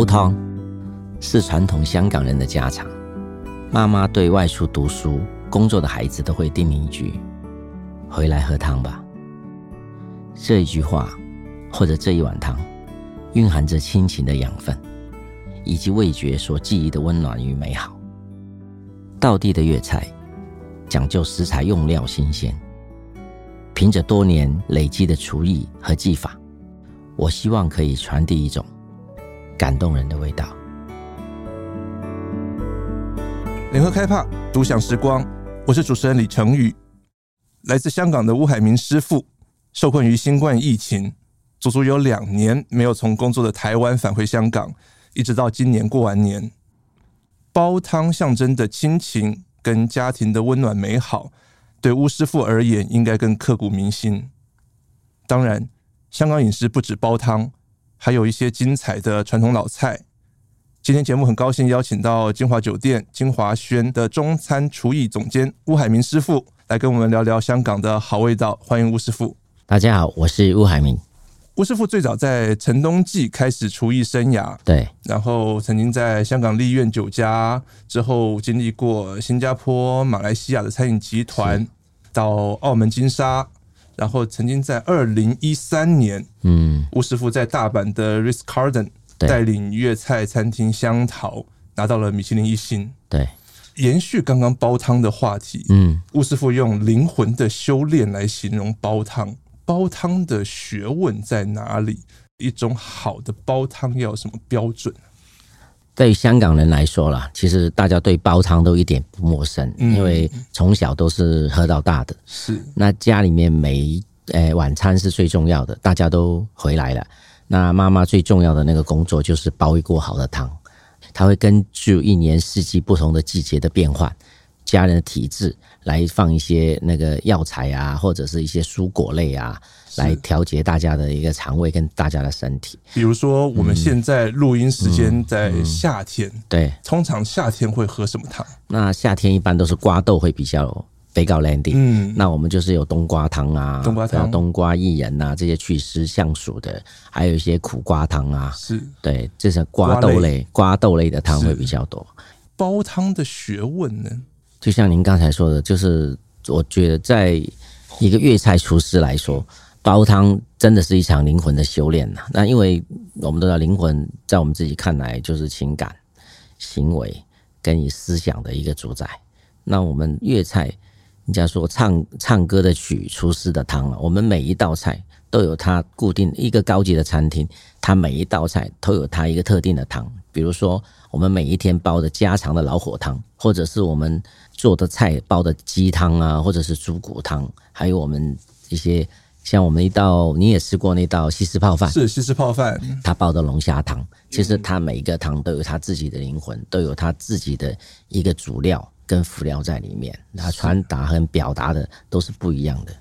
煲汤是传统香港人的家常，妈妈对外出读书、工作的孩子都会叮咛一句：“回来喝汤吧。”这一句话，或者这一碗汤，蕴含着亲情的养分，以及味觉所记忆的温暖与美好。道地的粤菜，讲究食材用料新鲜，凭着多年累积的厨艺和技法，我希望可以传递一种。感动人的味道。联合开帕独享时光，我是主持人李成宇。来自香港的乌海明师傅，受困于新冠疫情，足足有两年没有从工作的台湾返回香港，一直到今年过完年。煲汤象征的亲情跟家庭的温暖美好，对乌师傅而言应该更刻骨铭心。当然，香港饮食不止煲汤。还有一些精彩的传统老菜。今天节目很高兴邀请到金华酒店金华轩的中餐厨艺总监乌海明师傅来跟我们聊聊香港的好味道。欢迎乌师傅。大家好，我是乌海明。乌师傅最早在陈东记开始厨艺生涯，对，然后曾经在香港丽苑酒家，之后经历过新加坡、马来西亚的餐饮集团，到澳门金沙。然后曾经在二零一三年，嗯，吴师傅在大阪的 Ritz Carlton 带领粤菜餐厅香桃拿到了米其林一星。对，延续刚刚煲汤的话题，嗯，吴师傅用灵魂的修炼来形容煲汤，煲汤的学问在哪里？一种好的煲汤要有什么标准？对于香港人来说啦，其实大家对煲汤都一点不陌生，嗯、因为从小都是喝到大的。是，那家里面每诶、欸、晚餐是最重要的，大家都回来了，那妈妈最重要的那个工作就是煲一锅好的汤，她会根据一年四季不同的季节的变换，家人的体质来放一些那个药材啊，或者是一些蔬果类啊。来调节大家的一个肠胃跟大家的身体。比如说，我们现在录音时间在夏天，嗯嗯嗯、对，通常夏天会喝什么汤？那夏天一般都是瓜豆会比较比较 landing。嗯，那我们就是有冬瓜汤啊，冬瓜汤、冬瓜薏仁啊这些祛湿降暑的，还有一些苦瓜汤啊。是，对，这是瓜豆类、瓜豆类的汤会比较多。煲汤的学问呢？就像您刚才说的，就是我觉得在一个粤菜厨师来说。煲汤真的是一场灵魂的修炼呐。那因为我们都知道，灵魂在我们自己看来就是情感、行为跟你思想的一个主宰。那我们粤菜，人家说唱唱歌的曲，厨师的汤啊。我们每一道菜都有它固定一个高级的餐厅，它每一道菜都有它一个特定的汤。比如说，我们每一天煲的家常的老火汤，或者是我们做的菜煲的鸡汤啊，或者是猪骨汤，还有我们一些。像我们一道，你也吃过那道西施泡饭，是西施泡饭，他煲的龙虾汤，其实他每一个汤都有他自己的灵魂，都有他自己的一个主料跟辅料在里面，他传达和表达的都是不一样的。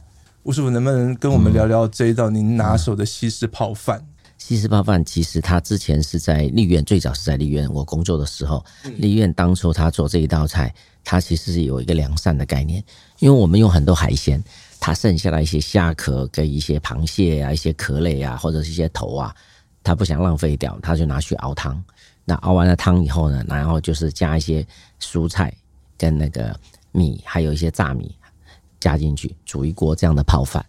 吴师傅，能不能跟我们聊聊这一道您拿手的西施泡饭？西施泡饭其实他之前是在丽苑，最早是在丽苑我工作的时候，丽苑当初他做这一道菜，他其实是有一个良善的概念，因为我们用很多海鲜。它剩下的一些虾壳跟一些螃蟹啊、一些壳类啊，或者是一些头啊，他不想浪费掉，他就拿去熬汤。那熬完了汤以后呢，然后就是加一些蔬菜跟那个米，还有一些炸米加进去，煮一锅这样的泡饭。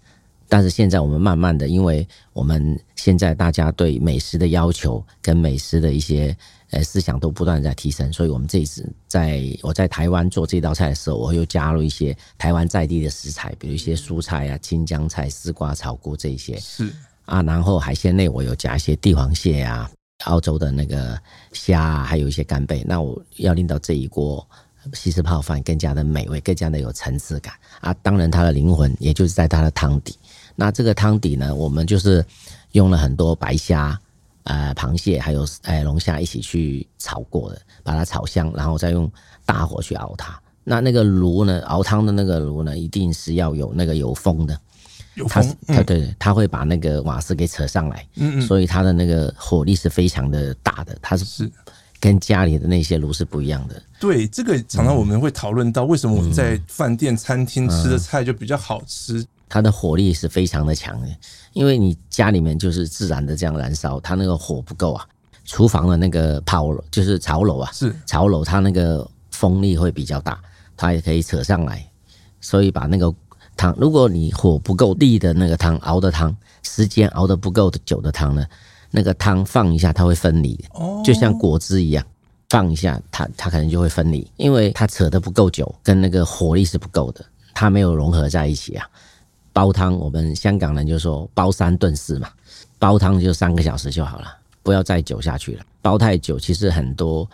但是现在我们慢慢的，因为我们现在大家对美食的要求跟美食的一些。呃，思想都不断在提升，所以我们这一次在我在台湾做这道菜的时候，我又加入一些台湾在地的食材，比如一些蔬菜啊、青江菜、丝瓜草菇这些。是啊，然后海鲜类我有加一些帝王蟹啊、澳洲的那个虾啊，还有一些干贝。那我要令到这一锅西式泡饭更加的美味，更加的有层次感啊。当然，它的灵魂也就是在它的汤底。那这个汤底呢，我们就是用了很多白虾。呃，螃蟹还有呃龙虾一起去炒过的，把它炒香，然后再用大火去熬它。那那个炉呢，熬汤的那个炉呢，一定是要有那个有风的，有风，它，它对，它会把那个瓦斯给扯上来，嗯嗯，所以它的那个火力是非常的大的，它是跟家里的那些炉是不一样的。对，这个常常我们会讨论到，为什么我们在饭店、餐厅吃的菜就比较好吃？它的火力是非常的强的，因为你家里面就是自然的这样燃烧，它那个火不够啊，厨房的那个炮就是潮楼啊，是。潮楼，它那个风力会比较大，它也可以扯上来，所以把那个汤，如果你火不够力的那个汤熬的汤，时间熬得不够久的汤呢，那个汤放一下它会分离，哦，就像果汁一样，放一下它它可能就会分离，因为它扯得不够久，跟那个火力是不够的，它没有融合在一起啊。煲汤，我们香港人就说煲三炖四嘛，煲汤就三个小时就好了。不要再久下去了，煲太久，其实很多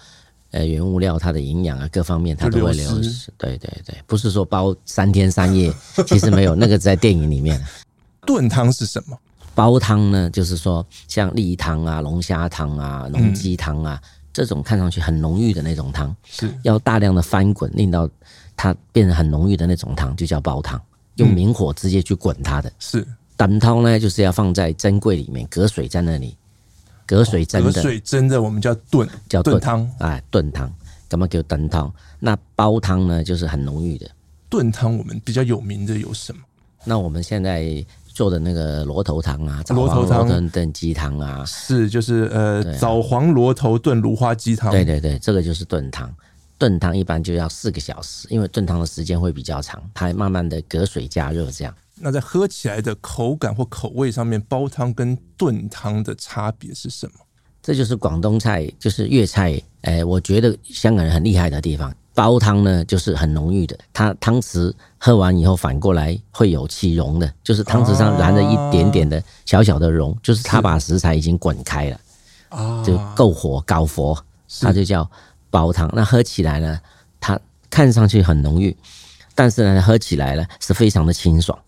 呃原物料它的营养啊各方面它都会流失。对对对，不是说煲三天三夜，其实没有那个在电影里面。炖汤是什么？煲汤呢，就是说像例汤啊、龙虾汤啊、龙鸡汤啊、嗯、这种看上去很浓郁的那种汤，是要大量的翻滚，令到它变成很浓郁的那种汤，就叫煲汤。用明火直接去滚它的。是胆汤呢，就是要放在蒸柜里面，隔水在那里。隔水蒸的，隔水蒸的，我们叫炖，叫炖汤，啊，炖汤，干嘛叫炖汤？那煲汤呢，就是很浓郁的。炖汤我们比较有名的有什么？那我们现在做的那个螺头汤啊，螺头汤炖鸡汤啊，是就是呃，枣黄螺头炖芦花鸡汤。对对对，这个就是炖汤。炖汤一般就要四个小时，因为炖汤的时间会比较长，它慢慢的隔水加热这样。那在喝起来的口感或口味上面，煲汤跟炖汤的差别是什么？这就是广东菜，就是粤菜。哎，我觉得香港人很厉害的地方，煲汤呢就是很浓郁的，它汤匙喝完以后反过来会有起溶的，就是汤匙上燃了一点点的小小的溶，就是它把食材已经滚开了，啊，就够火搞火，它就叫煲汤。那喝起来呢，它看上去很浓郁，但是呢，喝起来呢是非常的清爽。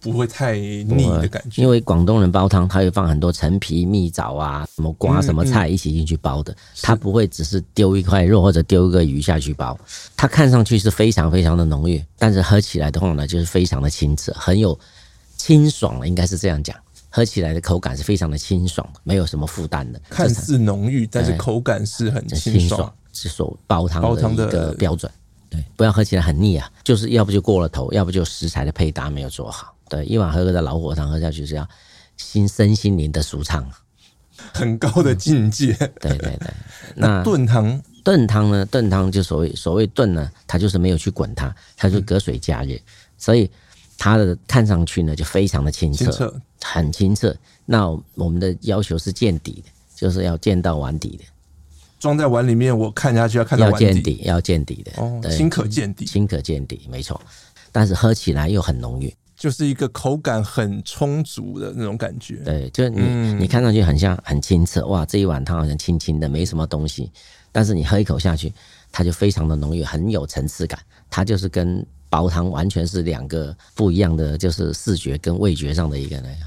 不会太腻的感觉，因为广东人煲汤，他会放很多陈皮、蜜枣啊，什么瓜、什么菜一起进去煲的，他不会只是丢一块肉或者丢一个鱼下去煲。它看上去是非常非常的浓郁，但是喝起来的话呢，就是非常的清澈，很有清爽，应该是这样讲。喝起来的口感是非常的清爽，没有什么负担的。看似浓郁，但是口感是很清爽，是说煲汤的一个标准。对，不要喝起来很腻啊，就是要不就过了头，要不就食材的配搭没有做好。对，一碗喝个的老火汤喝下去是要心身心灵的舒畅，很高的境界。嗯、对对对，那炖汤炖汤呢？炖汤就所谓所谓炖呢，它就是没有去滚它，它就隔水加热，嗯、所以它的看上去呢就非常的清澈，清澈很清澈。那我们的要求是见底的，就是要见到碗底的。装在碗里面，我看下去要看要见底，要见底的。哦，清可见底，清可见底，没错。但是喝起来又很浓郁。就是一个口感很充足的那种感觉，对，就是你、嗯、你看上去很像很清澈，哇，这一碗汤好像清清的，没什么东西，但是你喝一口下去，它就非常的浓郁，很有层次感，它就是跟煲汤完全是两个不一样的，就是视觉跟味觉上的一个那样。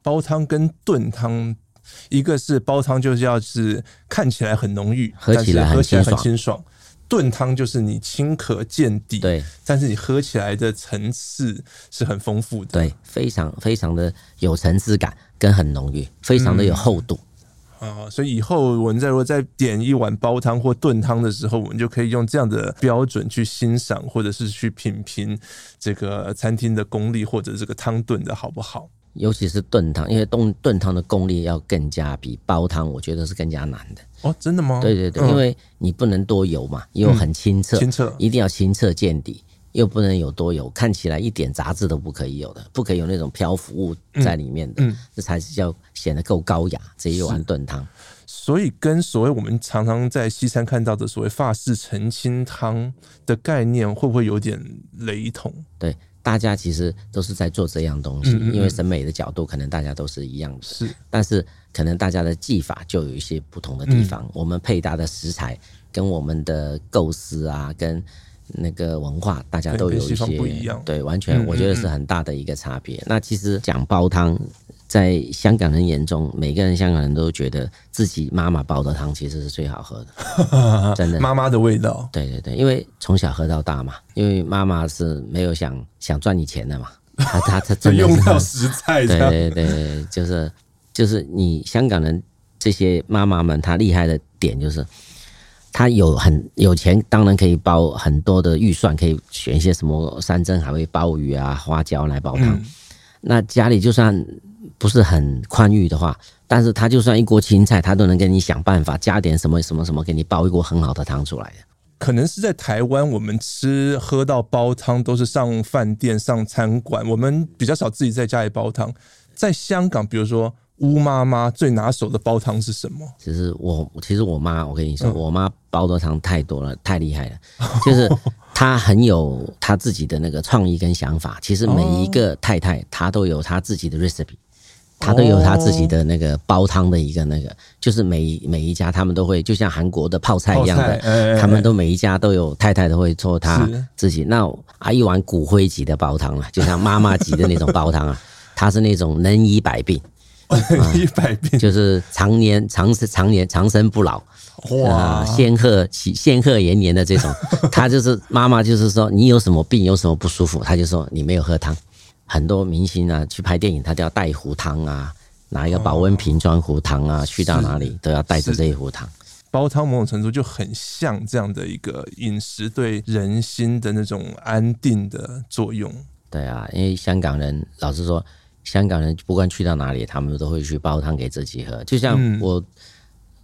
煲汤跟炖汤，一个是煲汤就是要是看起来很浓郁，喝起来很清爽。清爽炖汤就是你清可见底，对，但是你喝起来的层次是很丰富的，对，非常非常的有层次感，跟很浓郁，非常的有厚度。啊、嗯，所以以后我们在如果再点一碗煲汤或炖汤的时候，我们就可以用这样的标准去欣赏，或者是去品评这个餐厅的功力，或者这个汤炖的好不好。尤其是炖汤，因为炖炖汤的功力要更加比煲汤，我觉得是更加难的。哦，真的吗？对对对，嗯、因为你不能多油嘛，又很清澈，嗯、清澈一定要清澈见底，又不能有多油，看起来一点杂质都不可以有的，不可以有那种漂浮物在里面的，这才是叫显得够高雅。这一碗炖汤，所以跟所谓我们常常在西餐看到的所谓法式澄清汤的概念，会不会有点雷同？对。大家其实都是在做这样东西，因为审美的角度可能大家都是一样的，是，但是可能大家的技法就有一些不同的地方。我们配搭的食材跟我们的构思啊，跟那个文化，大家都有一些不一样，对，完全我觉得是很大的一个差别。那其实讲煲汤。在香港人眼中，每个人香港人都觉得自己妈妈煲的汤其实是最好喝的，真的。妈妈的味道。对对对，因为从小喝到大嘛，因为妈妈是没有想想赚你钱的嘛，她她她真的是 用到食材。对对对，就是就是你香港人这些妈妈们，她厉害的点就是，她有很有钱，当然可以包很多的预算，可以选一些什么山珍海味、鲍鱼啊、花椒来煲汤。嗯、那家里就算。不是很宽裕的话，但是他就算一锅青菜，他都能给你想办法加点什么什么什么，给你煲一锅很好的汤出来的。可能是在台湾，我们吃喝到煲汤都是上饭店、上餐馆，我们比较少自己在家里煲汤。在香港，比如说乌妈妈最拿手的煲汤是什么？其实我，其实我妈，我跟你说，嗯、我妈煲的汤太多了，太厉害了，就是她很有她自己的那个创意跟想法。其实每一个太太，她都有她自己的 recipe。他都有他自己的那个煲汤的一个那个，就是每每一家他们都会，就像韩国的泡菜一样的，他们都每一家都有太太都会做他自己。那啊一碗骨灰级的煲汤啊，就像妈妈级的那种煲汤啊，它是那种能医百病，医百病。就是常年长生常年长生不老，哇，仙鹤喜仙鹤延年的这种。他就是妈妈，就是说你有什么病有什么不舒服，他就说你没有喝汤。很多明星啊，去拍电影，他都要带一壶汤啊，拿一个保温瓶装壶汤啊，去到哪里都要带着这一壶汤。煲汤某种程度就很像这样的一个饮食对人心的那种安定的作用。对啊，因为香港人老实说，香港人不管去到哪里，他们都会去煲汤给自己喝。就像我，嗯、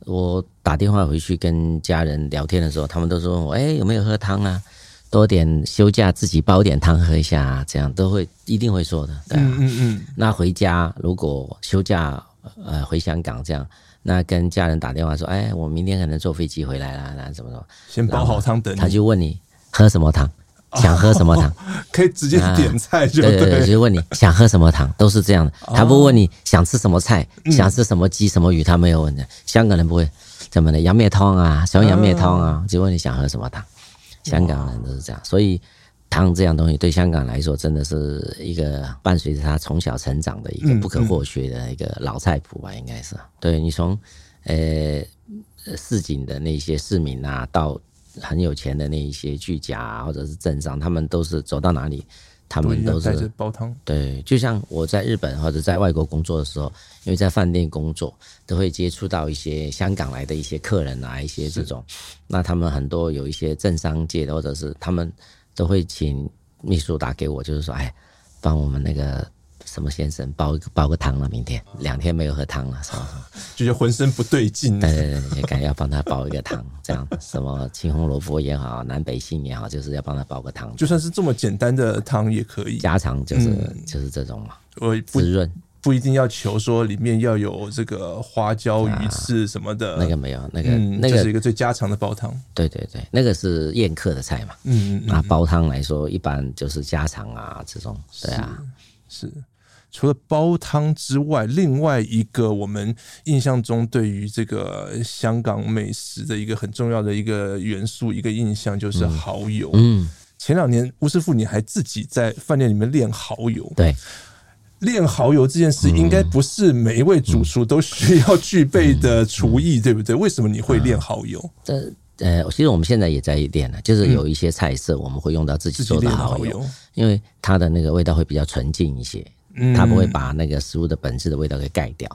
我打电话回去跟家人聊天的时候，他们都说问我，哎，有没有喝汤啊？多点休假自己煲点汤喝一下，这样都会一定会说的，对啊。嗯嗯嗯。那回家如果休假呃回香港这样，那跟家人打电话说，哎，我明天可能坐飞机回来了，那怎么说？先煲好汤等你。他就问你喝什么汤，想喝什么汤，可以直接点菜就对对对，就问你想喝什么汤，都是这样的。他不问你想吃什么菜，想吃什么鸡什么鱼，他没有问的。香港人不会怎么的，杨梅汤啊，小杨梅汤啊，就问你想喝什么汤。香港人都是这样，所以汤这样东西对香港来说，真的是一个伴随着他从小成长的一个不可或缺的一个老菜谱吧，应该是。对，你从呃市井的那些市民啊，到很有钱的那一些巨贾啊，或者是镇上，他们都是走到哪里。他们都是煲汤，对，就像我在日本或者在外国工作的时候，因为在饭店工作，都会接触到一些香港来的一些客人啊，一些这种，那他们很多有一些政商界的，或者是他们都会请秘书打给我，就是说，哎，帮我们那个。什么先生煲一个煲个汤了？明天两天没有喝汤了，是吧？就觉得浑身不对劲。对对对，也该要帮他煲一个汤，这样什么青红萝卜也好，南北杏也好，就是要帮他煲个汤。就算是这么简单的汤也可以，家常就是、嗯、就是这种嘛，滋润不一定要求说里面要有这个花椒鱼翅什么的，啊、那个没有，那个、嗯、那个是一个最家常的煲汤。对对对，那个是宴客的菜嘛。嗯嗯，那煲汤来说，一般就是家常啊这种。对啊，是。是除了煲汤之外，另外一个我们印象中对于这个香港美食的一个很重要的一个元素，一个印象就是蚝油。嗯，前两年吴师傅你还自己在饭店里面练蚝油。对，练蚝油这件事应该不是每一位主厨都需要具备的厨艺，对不对？为什么你会练蚝油？这呃，其实我们现在也在练了，就是有一些菜色我们会用到自己做的蚝油，因为它的那个味道会比较纯净一些。它不会把那个食物的本质的味道给盖掉，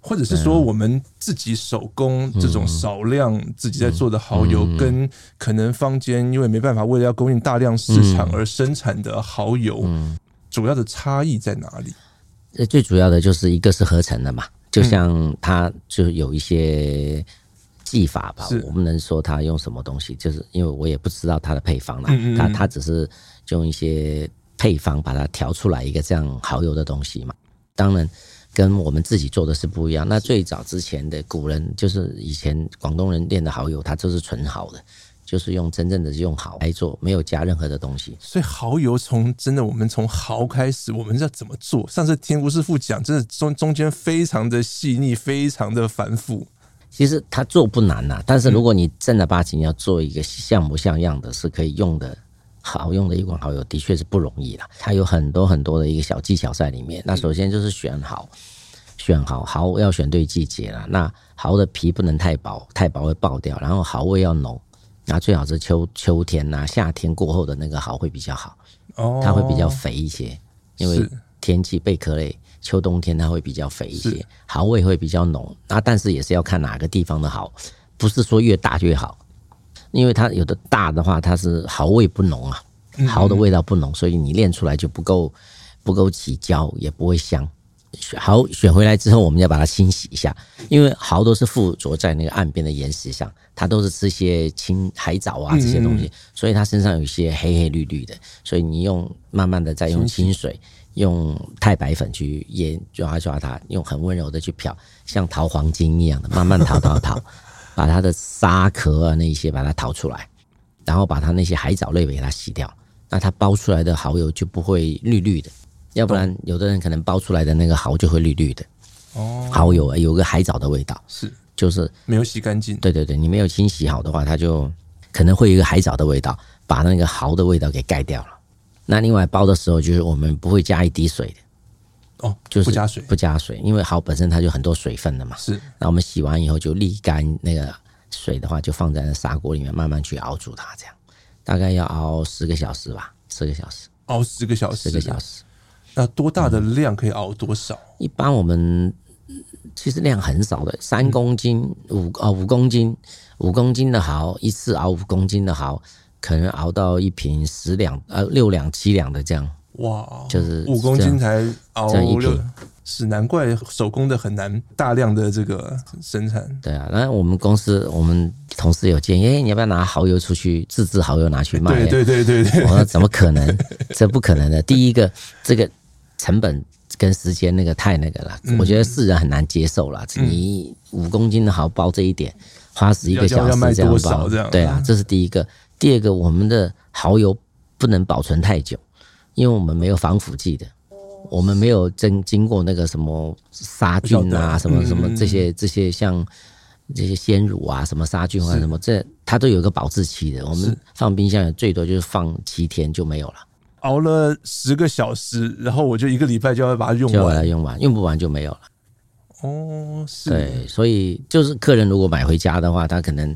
或者是说我们自己手工这种少量自己在做的蚝油，跟可能坊间因为没办法为了要供应大量市场而生产的蚝油，主要的差异在哪里？呃，最主要的就是一个是合成的嘛，就像它就有一些技法吧，我们能说它用什么东西，就是因为我也不知道它的配方啦，它它只是用一些。配方把它调出来一个这样蚝油的东西嘛，当然跟我们自己做的是不一样。那最早之前的古人，就是以前广东人练的蚝油，它就是纯蚝的，就是用真正的用蚝来做，没有加任何的东西。所以蚝油从真的我们从蚝开始，我们要怎么做？上次听吴师傅讲，真的中中间非常的细腻，非常的繁复。其实它做不难呐，但是如果你正儿八经要做一个像模像样的，是可以用的。好用的一款蚝油的确是不容易啦，它有很多很多的一个小技巧在里面。那首先就是选好，选好蚝要选对季节啦。那蚝的皮不能太薄，太薄会爆掉。然后蚝味要浓，那最好是秋秋天呐、夏天过后的那个蚝会比较好，它会比较肥一些。因为天气贝壳类，秋冬天它会比较肥一些，蚝味会比较浓。那但是也是要看哪个地方的蚝，不是说越大越好。因为它有的大的话，它是蚝味不浓啊，蚝的味道不浓，所以你练出来就不够不够起胶，也不会香。蚝选回来之后，我们要把它清洗一下，因为蚝都是附着在那个岸边的岩石上，它都是吃些青海藻啊这些东西，所以它身上有一些黑黑绿绿的，所以你用慢慢的再用清水，用太白粉去腌抓抓它，用很温柔的去漂，像淘黄金一样的慢慢淘淘淘，把它的沙壳啊那些把它淘出来，然后把它那些海藻类给它洗掉，那它包出来的蚝油就不会绿绿的。要不然，有的人可能包出来的那个蚝就会绿绿的。哦，蚝油有个海藻的味道，是就是没有洗干净。对对对，你没有清洗好的话，它就可能会有一个海藻的味道，把那个蚝的味道给盖掉了。那另外包的时候，就是我们不会加一滴水的。哦，就是不加水，不加水，因为蚝本身它就很多水分的嘛。是。那我们洗完以后就沥干那个水的话，就放在那砂锅里面慢慢去熬煮它，这样大概要熬十个小时吧，十个小时。熬十个小时，十个小时。那多大的量可以熬多少？嗯、一般我们其实量很少的，三公斤、五哦五公斤、五公斤的蚝，一次熬五公斤的蚝，可能熬到一瓶十两呃六两七两的这样。哇，就是五公斤才熬这样一瓶，是难怪手工的很难大量的这个生产。对啊，那我们公司我们同事有建议，欸、你要不要拿蚝油出去自制蚝油拿去卖？对对对对对，我说怎么可能？这不可能的。第一个，这个。成本跟时间那个太那个了，我觉得世人很难接受了。你五公斤的蚝包这一点，花十一个小时这样包，对啊，这是第一个。第二个，我们的蚝油不能保存太久，因为我们没有防腐剂的，我们没有经经过那个什么杀菌啊，什么什么这些这些像这些鲜乳啊，什么杀菌啊什么，这它都有个保质期的。我们放冰箱最多就是放七天就没有了。熬了十个小时，然后我就一个礼拜就要把它用完，就把它用完，用不完就没有了。哦，是。对，所以就是客人如果买回家的话，他可能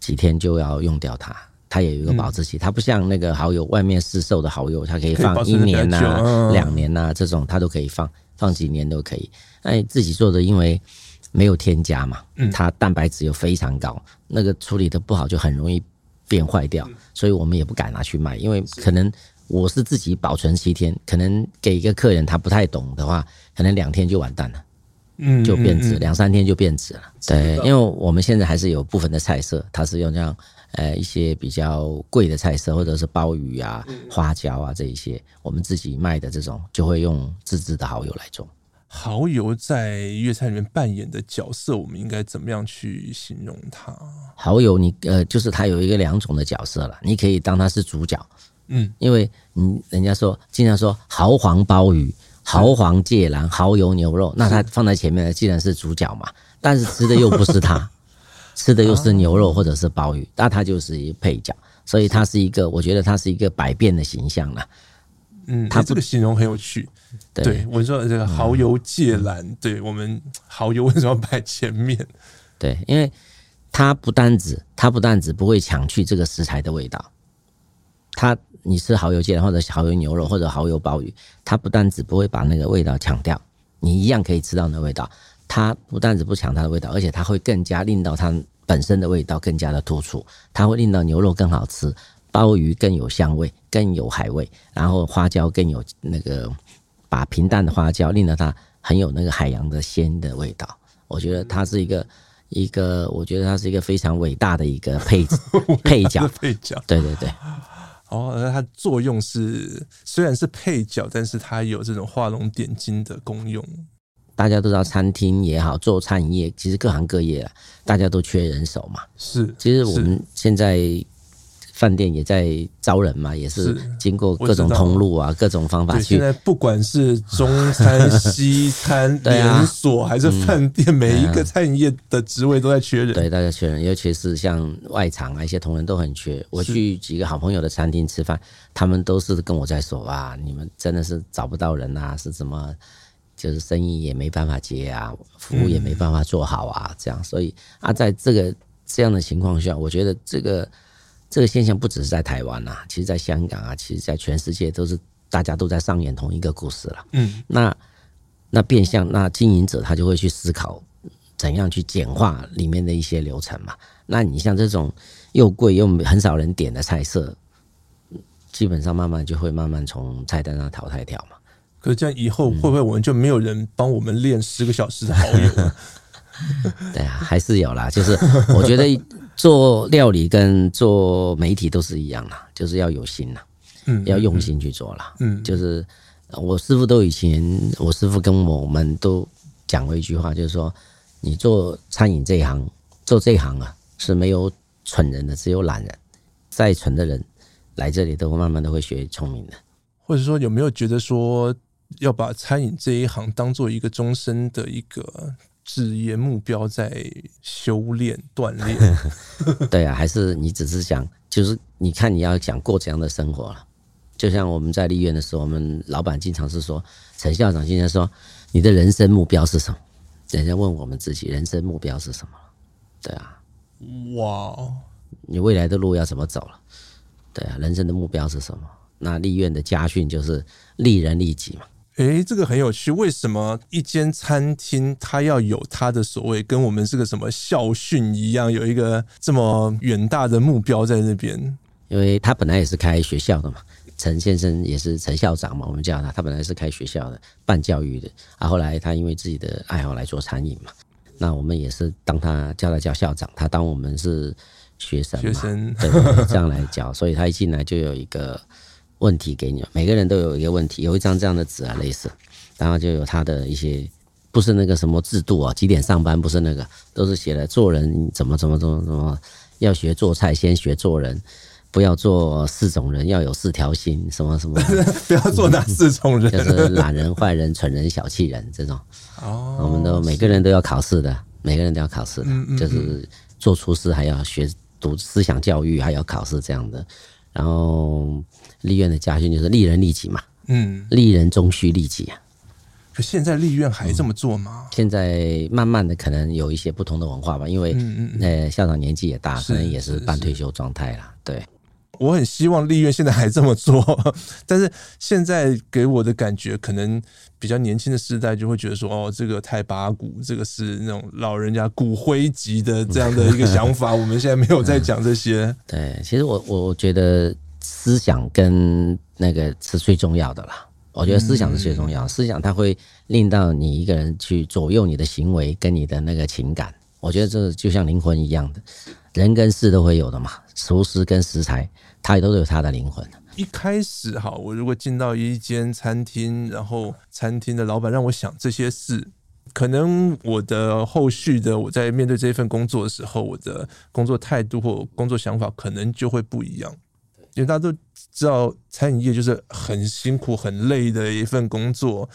几天就要用掉它，它也有一个保质期，它不像那个蚝油，外面市售的蚝油，它可以放一年呐、两年呐，这种它都可以放，放几年都可以。那你自己做的，因为没有添加嘛，它蛋白质又非常高，那个处理的不好就很容易变坏掉，所以我们也不敢拿去卖，因为可能。我是自己保存七天，可能给一个客人他不太懂的话，可能两天就完蛋了，嗯，就变质，两三天就变质了。对，因为我们现在还是有部分的菜色，它是用这样呃一些比较贵的菜色，或者是鲍鱼啊、花椒啊这一些，我们自己卖的这种就会用自制的蚝油来做。蚝油在粤菜里面扮演的角色，我们应该怎么样去形容它？蚝油你呃就是它有一个两种的角色了，你可以当它是主角。嗯，因为你人家说经常说蚝黄鲍鱼、蚝黄芥兰、蚝油牛肉，那它放在前面的既然是主角嘛，但是吃的又不是它，吃的又是牛肉或者是鲍鱼，那它就是一配角，所以它是一个，我觉得它是一个百变的形象了。嗯，它这个形容很有趣。对，对我说这个蚝油芥兰，对我们蚝油为什么要摆前面？对，因为它不单只，它不单只不会抢去这个食材的味道，它。你吃蚝油芥蓝或者蚝油牛肉或者蚝油鲍鱼，它不单只不会把那个味道抢掉，你一样可以吃到那个味道。它不但是不抢它的味道，而且它会更加令到它本身的味道更加的突出。它会令到牛肉更好吃，鲍鱼更有香味，更有海味，然后花椒更有那个把平淡的花椒令到它很有那个海洋的鲜的味道。我觉得它是一个一个，我觉得它是一个非常伟大的一个配配角 配角。对对对。哦，那它作用是虽然是配角，但是它有这种画龙点睛的功用。大家都知道，餐厅也好，做餐饮业，其实各行各业啊，大家都缺人手嘛。是，其实我们现在。饭店也在招人嘛，也是经过各种通路啊，各种方法去。现在不管是中餐、西餐连锁还是 饭店，每一个餐饮业的职位都在缺人。对，大家缺人，尤其是像外场啊，一些同仁都很缺。我去几个好朋友的餐厅吃饭，他们都是跟我在说啊，你们真的是找不到人啊，是怎么，就是生意也没办法接啊，服务也没办法做好啊，这样。所以啊，在这个这样的情况下，我觉得这个。这个现象不只是在台湾呐，其实在香港啊，其实在全世界都是大家都在上演同一个故事了。嗯，那那变相那经营者他就会去思考怎样去简化里面的一些流程嘛。那你像这种又贵又很少人点的菜色，基本上慢慢就会慢慢从菜单上淘汰掉嘛。可是这样以后会不会我们就没有人帮我们练十个小时的好友？对啊，还是有啦。就是我觉得做料理跟做媒体都是一样啦，就是要有心啦，嗯，要用心去做啦。嗯，就是我师傅都以前，我师傅跟我们都讲过一句话，就是说，你做餐饮这一行，做这一行啊，是没有蠢人的，只有懒人。再蠢的人来这里，都会慢慢都会学聪明的。或者说，有没有觉得说？要把餐饮这一行当做一个终身的一个职业目标，在修炼锻炼。对啊，还是你只是想，就是你看你要想过怎样的生活了。就像我们在立院的时候，我们老板经常是说，陈校长经常说，你的人生目标是什么？人家问我们自己，人生目标是什么？对啊，哇，你未来的路要怎么走了？对啊，人生的目标是什么？那立院的家训就是利人利己嘛。诶，这个很有趣。为什么一间餐厅它要有它的所谓，跟我们这个什么校训一样，有一个这么远大的目标在那边？因为他本来也是开学校的嘛，陈先生也是陈校长嘛，我们叫他，他本来是开学校的，办教育的。啊，后来他因为自己的爱好来做餐饮嘛，那我们也是当他叫他叫校长，他当我们是学生，学生对，这样来教，所以他一进来就有一个。问题给你，每个人都有一个问题，有一张这样的纸啊，类似，然后就有他的一些，不是那个什么制度啊，几点上班，不是那个，都是写了做人怎么怎么怎么怎么，要学做菜，先学做人，不要做四种人，要有四条心，什么什么，不要做哪四种人，就是懒人、坏人、蠢人、小气人这种。哦，我们都每个人都要考试的，每个人都要考试的，就是做厨师还要学读思想教育，还要考试这样的。然后立院的家训就是利人利己嘛，嗯，利人终须利己啊。可现在立院还这么做吗？嗯？现在慢慢的可能有一些不同的文化吧，因为呃校长年纪也大，可能也是半退休状态了。对，我很希望立院现在还这么做，但是现在给我的感觉可能。比较年轻的世代就会觉得说，哦，这个太八股，这个是那种老人家骨灰级的这样的一个想法。我们现在没有在讲这些。嗯。对，其实我我觉得思想跟那个是最重要的啦。我觉得思想是最重要的，思想它会令到你一个人去左右你的行为跟你的那个情感。我觉得这就像灵魂一样的，人跟事都会有的嘛。厨师跟食材，它也都有它的灵魂。一开始哈，我如果进到一间餐厅，然后餐厅的老板让我想这些事，可能我的后续的我在面对这份工作的时候，我的工作态度或工作想法可能就会不一样。因为大家都知道，餐饮业就是很辛苦、很累的一份工作。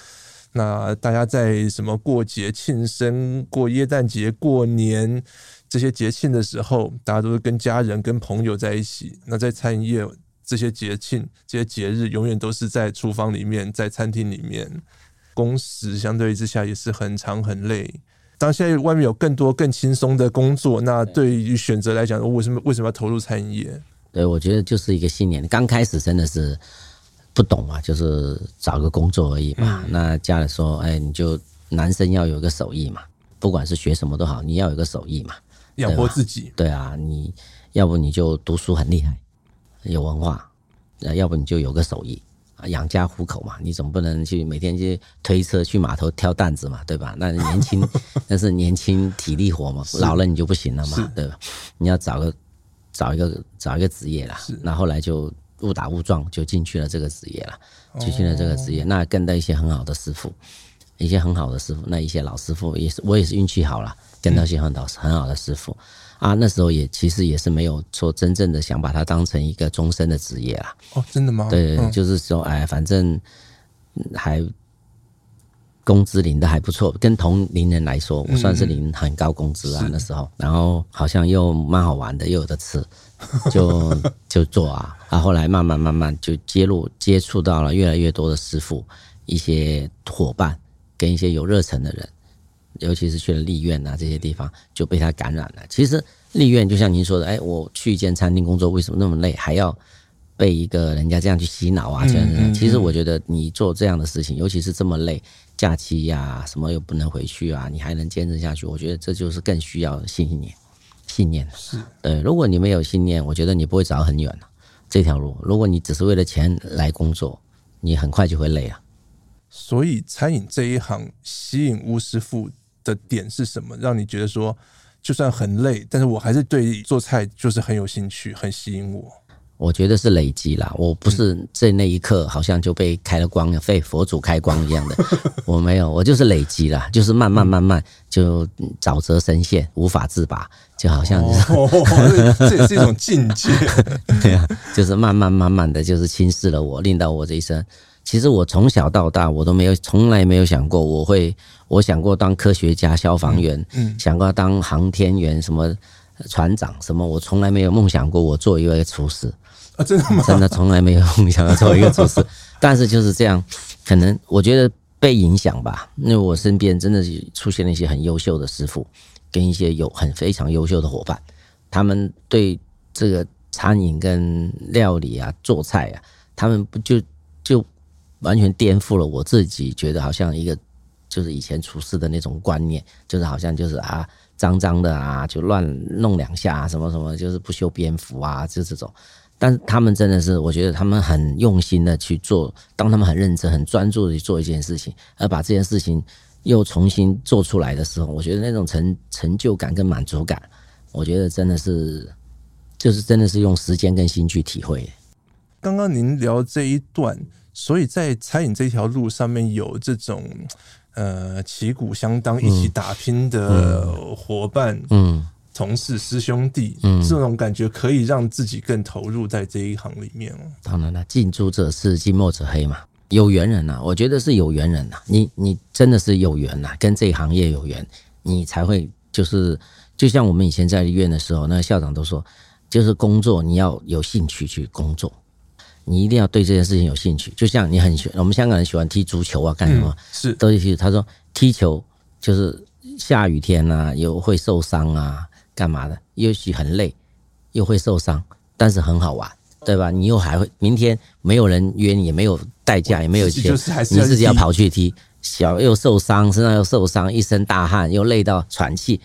那大家在什么过节、庆生、过耶诞节、过年这些节庆的时候，大家都是跟家人、跟朋友在一起。那在餐饮业。这些节庆、这些节日，永远都是在厨房里面，在餐厅里面，工时相对之下也是很长很累。当现在外面有更多更轻松的工作，那对于选择来讲，我为什么为什么要投入餐饮业？对，我觉得就是一个信念。刚开始真的是不懂嘛，就是找个工作而已嘛。嗯、那家里说，哎，你就男生要有个手艺嘛，不管是学什么都好，你要有个手艺嘛，养活自己。对啊，你要不你就读书很厉害。有文化，呃，要不你就有个手艺啊，养家糊口嘛。你总不能去每天去推车去码头挑担子嘛，对吧？那年轻 那是年轻体力活嘛，老了你就不行了嘛，对吧？你要找个找一个找一个职业啦。那后来就误打误撞就进去了这个职业了，进去了这个职业，那跟到一些很好的师傅，一些很好的师傅，那一些老师傅也是我也是运气好了，跟到一些很好很好的师傅。啊，那时候也其实也是没有说真正的想把它当成一个终身的职业啦。哦，真的吗？对，嗯、就是说，哎，反正还工资领的还不错，跟同龄人来说，我算是领很高工资啊。嗯、那时候，然后好像又蛮好玩的，又有的吃，就就做啊。啊，后来慢慢慢慢就接入接触到了越来越多的师傅，一些伙伴跟一些有热忱的人。尤其是去了立院啊这些地方，就被他感染了。其实立院就像您说的，哎，我去一间餐厅工作，为什么那么累，还要被一个人家这样去洗脑啊？这样，其实我觉得你做这样的事情，尤其是这么累，假期呀、啊、什么又不能回去啊，你还能坚持下去，我觉得这就是更需要信念。信念是，对，如果你没有信念，我觉得你不会走很远了这条路。如果你只是为了钱来工作，你很快就会累啊。所以餐饮这一行吸引巫师傅的点是什么？让你觉得说，就算很累，但是我还是对做菜就是很有兴趣，很吸引我。我觉得是累积啦，我不是在那一刻好像就被开了光，被佛祖开光一样的，我没有，我就是累积啦，就是慢慢慢慢就沼泽深陷，无法自拔，就好像是哦，这也是一种境界，对啊，就是慢慢慢慢的就是侵蚀了我，令到我这一生。其实我从小到大，我都没有从来没有想过我会，我想过当科学家、消防员，嗯，想过当航天员、什么船长什么，我从来没有梦想过我做一位厨师啊，真的吗？真的从来没有 梦想要做一个厨师，但是就是这样，可能我觉得被影响吧，因为我身边真的是出现了一些很优秀的师傅，跟一些有很非常优秀的伙伴，他们对这个餐饮跟料理啊、做菜啊，他们不就就。完全颠覆了我自己，觉得好像一个就是以前厨师的那种观念，就是好像就是啊脏脏的啊，就乱弄两下，什么什么，就是不修边幅啊，就这种。但是他们真的是，我觉得他们很用心的去做，当他们很认真、很专注的去做一件事情，而把这件事情又重新做出来的时候，我觉得那种成成就感跟满足感，我觉得真的是，就是真的是用时间跟心去体会。刚刚您聊这一段。所以在餐饮这条路上面有这种呃旗鼓相当一起打拼的伙伴、嗯，嗯，同事、师兄弟，嗯，这种感觉可以让自己更投入在这一行里面哦。当然了，近朱者赤，近墨者黑嘛，有缘人呐，我觉得是有缘人呐。你你真的是有缘呐，跟这一行业有缘，你才会就是就像我们以前在医院的时候，那个校长都说，就是工作你要有兴趣去工作。你一定要对这件事情有兴趣，就像你很喜欢，我们香港人喜欢踢足球啊，干什么？嗯、是都是他说踢球就是下雨天啊，有会受伤啊，干嘛的？也许很累，又会受伤，但是很好玩，对吧？你又还会明天没有人约你，也没有代价，也没有钱，你自己要跑去踢，小又受伤，身上又受伤，一身大汗，又累到喘气，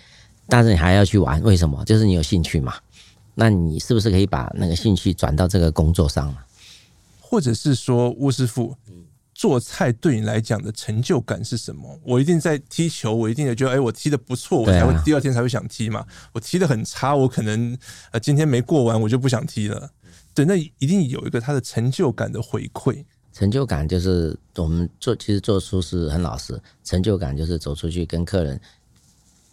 但是你还要去玩，为什么？就是你有兴趣嘛。那你是不是可以把那个兴趣转到这个工作上了？或者是说，巫师傅做菜对你来讲的成就感是什么？我一定在踢球，我一定也觉得，哎，我踢的不错，我才会第二天才会想踢嘛。我踢得很差，我可能呃今天没过完，我就不想踢了。对，那一定有一个他的成就感的回馈。成就感就是我们做，其实做厨师很老实。成就感就是走出去跟客人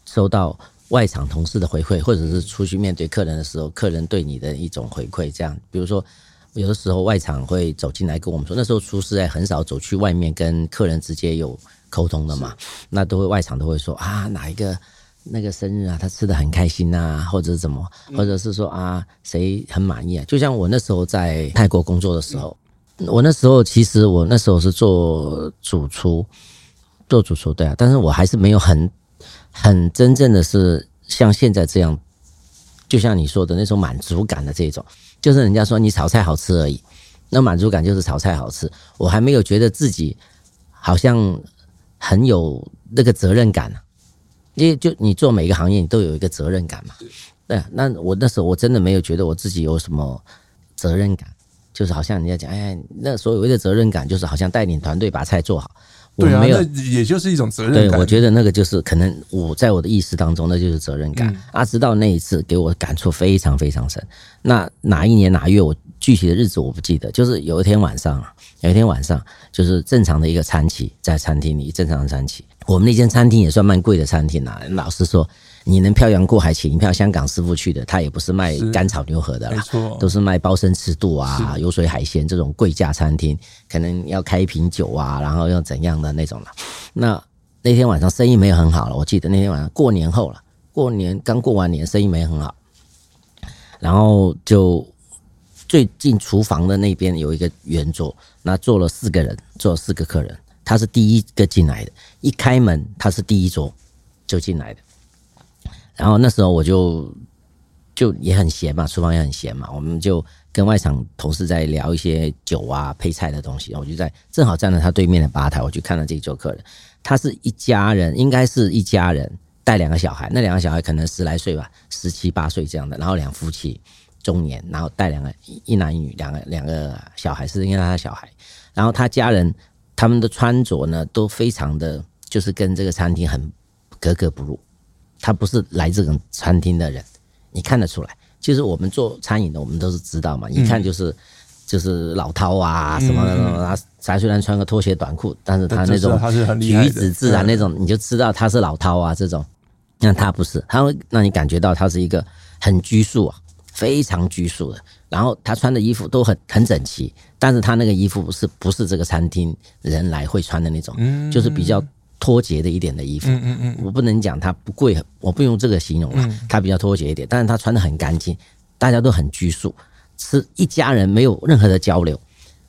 收到外场同事的回馈，或者是出去面对客人的时候，客人对你的一种回馈。这样，比如说。有的时候外场会走进来跟我们说，那时候厨师哎很少走去外面跟客人直接有沟通的嘛，那都会外场都会说啊哪一个那个生日啊他吃的很开心呐，或者是怎么，或者是说啊谁很满意啊，就像我那时候在泰国工作的时候，我那时候其实我那时候是做主厨，做主厨对啊，但是我还是没有很很真正的是像现在这样，就像你说的那种满足感的这种。就是人家说你炒菜好吃而已，那满足感就是炒菜好吃。我还没有觉得自己好像很有那个责任感呢，因为就你做每个行业，你都有一个责任感嘛。对，那我那时候我真的没有觉得我自己有什么责任感，就是好像人家讲，哎，那所谓的责任感就是好像带领团队把菜做好。对啊，那也就是一种责任感。对，我觉得那个就是可能我在我的意识当中，那就是责任感。嗯、啊，直到那一次给我感触非常非常深。那哪一年哪月，我具体的日子我不记得。就是有一天晚上，有一天晚上，就是正常的一个餐期，在餐厅里正常的餐期。我们那间餐厅也算蛮贵的餐厅啦。老实说。你能漂洋过海请一票香港师傅去的，他也不是卖干炒牛河的啦，都是卖包身吃肚啊、油水海鲜这种贵价餐厅，可能要开一瓶酒啊，然后要怎样的那种了。那那天晚上生意没有很好了，我记得那天晚上过年后了，过年刚过完年，生意没很好，然后就最近厨房的那边有一个圆桌，那坐了四个人，坐了四个客人，他是第一个进来的，一开门他是第一桌就进来的。然后那时候我就就也很闲嘛，厨房也很闲嘛，我们就跟外场同事在聊一些酒啊、配菜的东西。我就在正好站在他对面的吧台，我就看到这一桌客人，他是一家人，应该是一家人带两个小孩，那两个小孩可能十来岁吧，十七八岁这样的，然后两夫妻中年，然后带两个一男一女两个两个小孩，是应该他的小孩，然后他家人他们的穿着呢都非常的，就是跟这个餐厅很格格不入。他不是来这种餐厅的人，你看得出来。其实我们做餐饮的，我们都是知道嘛，一看就是、嗯、就是老饕啊什么的。他他虽然穿个拖鞋短裤，但是他那种举止自然那种，你就知道他是老饕啊这种。那他不是，他会让你感觉到他是一个很拘束啊，非常拘束的。然后他穿的衣服都很很整齐，但是他那个衣服是不是这个餐厅人来会穿的那种？就是比较。脱节的一点的衣服，嗯嗯嗯，我不能讲它不贵，我不用这个形容了，它比较脱节一点，但是它穿的很干净，大家都很拘束，吃一家人没有任何的交流，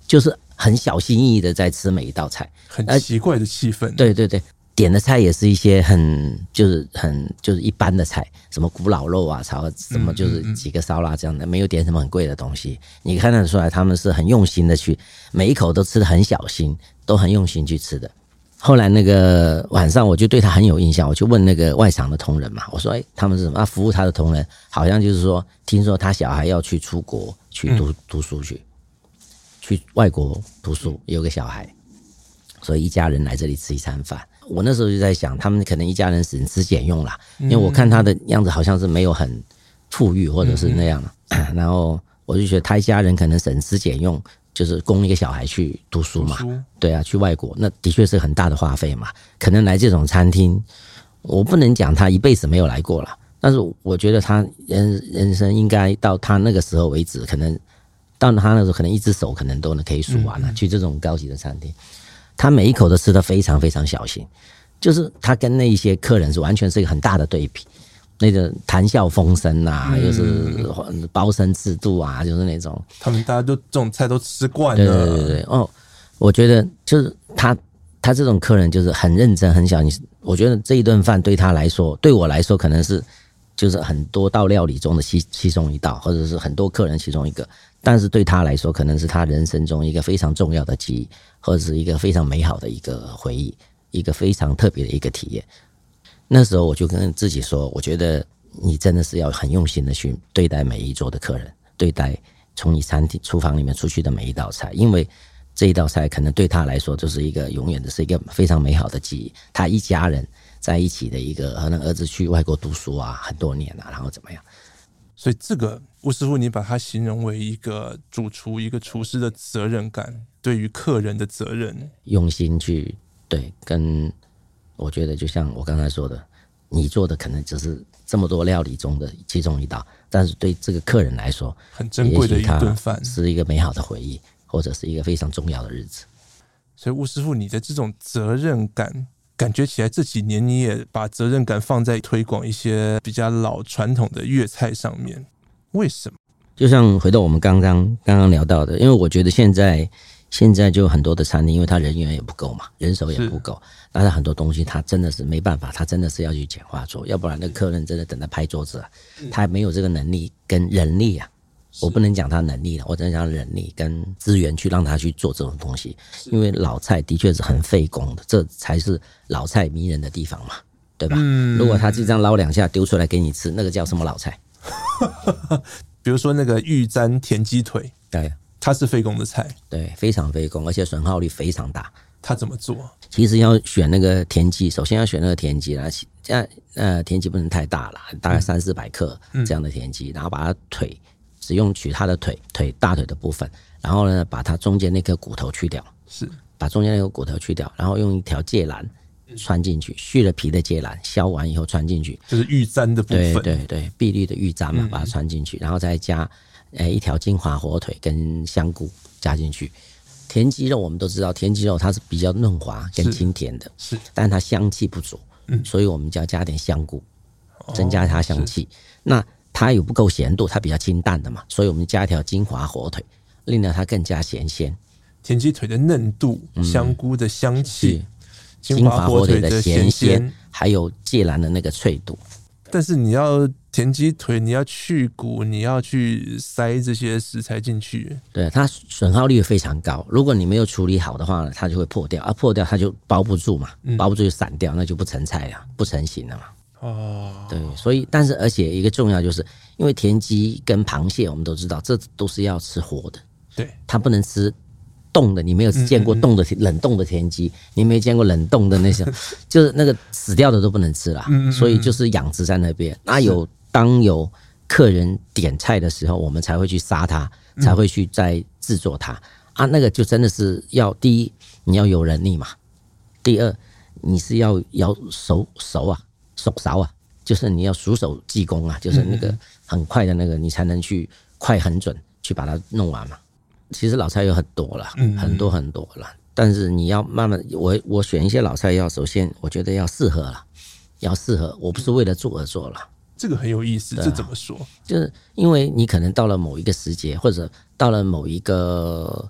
就是很小心翼翼的在吃每一道菜，很奇怪的气氛。对对对，点的菜也是一些很就是很就是一般的菜，什么古老肉啊，炒什么就是几个烧腊这样的，没有点什么很贵的东西。你看得出来他们是很用心的去，每一口都吃的很小心，都很用心去吃的。后来那个晚上，我就对他很有印象，我就问那个外场的同仁嘛，我说：“哎，他们是什么？”啊，服务他的同仁好像就是说，听说他小孩要去出国去读读书去，去外国读书，有个小孩，所以一家人来这里吃一餐饭。我那时候就在想，他们可能一家人省吃俭用啦，因为我看他的样子好像是没有很富裕或者是那样，然后我就觉得他一家人可能省吃俭用。就是供一个小孩去读书嘛，对啊，去外国那的确是很大的花费嘛。可能来这种餐厅，我不能讲他一辈子没有来过了，但是我觉得他人人生应该到他那个时候为止，可能到他那时候可能一只手可能都能可以数完了。去这种高级的餐厅，他每一口都吃得非常非常小心，就是他跟那一些客人是完全是一个很大的对比。那个谈笑风生呐、啊，又、就是包身制度啊，就是那种他们大家都这种菜都吃惯了。对对对对哦，我觉得就是他他这种客人就是很认真很小心。我觉得这一顿饭对他来说，对我来说可能是就是很多道料理中的其其中一道，或者是很多客人其中一个。但是对他来说，可能是他人生中一个非常重要的记忆，或者是一个非常美好的一个回忆，一个非常特别的一个体验。那时候我就跟自己说，我觉得你真的是要很用心的去对待每一桌的客人，对待从你餐厅厨房里面出去的每一道菜，因为这一道菜可能对他来说就是一个永远的是一个非常美好的记忆。他一家人在一起的一个，可能儿子去外国读书啊，很多年了啊，然后怎么样？所以这个吴师傅，你把它形容为一个主厨、一个厨师的责任感，对于客人的责任，用心去对跟。我觉得就像我刚才说的，你做的可能只是这么多料理中的其中一道，但是对这个客人来说，很珍贵的一顿饭，是一个美好的回忆，或者是一个非常重要的日子。所以吴师傅，你的这种责任感，感觉起来这几年你也把责任感放在推广一些比较老传统的粤菜上面，为什么？就像回到我们刚刚刚刚聊到的，因为我觉得现在。现在就很多的餐厅，因为他人员也不够嘛，人手也不够，但是很多东西他真的是没办法，他真的是要去简化做，要不然那客人真的等他拍桌子啊，他还没有这个能力跟人力啊，我不能讲他能力了，我只能讲人力跟资源去让他去做这种东西，因为老菜的确是很费工的，这才是老菜迷人的地方嘛，对吧？如果他就这样捞两下丢出来给你吃，那个叫什么老菜？比如说那个玉簪田鸡腿，对。它是非公的菜，对，非常非公，而且损耗率非常大。它怎么做？其实要选那个田鸡，首先要选那个田鸡啦，这样呃，田鸡不能太大了，大概三四百克这样的田鸡，然后把它腿只用取它的腿腿大腿的部分，然后呢，把它中间那颗骨头去掉，是。把中间那个骨头去掉，然后用一条芥兰穿进去，去了皮的芥兰削完以后穿进去，就是玉簪的部分，对对对，碧绿的玉簪嘛，把它穿进去，然后再加。诶，一条金华火腿跟香菇加进去，田鸡肉我们都知道，田鸡肉它是比较嫩滑跟清甜的，是，但它香气不足，嗯，所以我们就要加点香菇，增加它香气。那它有不够咸度，它比较清淡的嘛，所以我们加一条金华火腿，令到它更加咸鲜。田鸡腿的嫩度，香菇的香气，金华火腿的咸鲜，还有芥兰的那个脆度。但是你要田鸡腿，你要去骨，你要去塞这些食材进去，对，它损耗率非常高。如果你没有处理好的话，它就会破掉，啊，破掉它就包不住嘛，包不住就散掉，那就不成菜了，不成形了嘛。哦，对，所以但是而且一个重要就是，因为田鸡跟螃蟹我们都知道，这都是要吃活的，对，它不能吃冻的，你没有见过冻的冷冻的田鸡，你没见过冷冻的那些，就是那个死掉的都不能吃了。所以就是养殖在那边。那有当有客人点菜的时候，我们才会去杀它，才会去再制作它啊。那个就真的是要第一，你要有能力嘛；第二，你是要要熟熟啊，手勺啊，就是你要熟手技工啊，就是那个很快的那个，你才能去快很准去把它弄完嘛。其实老菜有很多了，很多很多了，但是你要慢慢，我我选一些老菜要，首先我觉得要适合了，要适合，我不是为了做而做了。这个很有意思，这怎么说？就是因为你可能到了某一个时节，或者到了某一个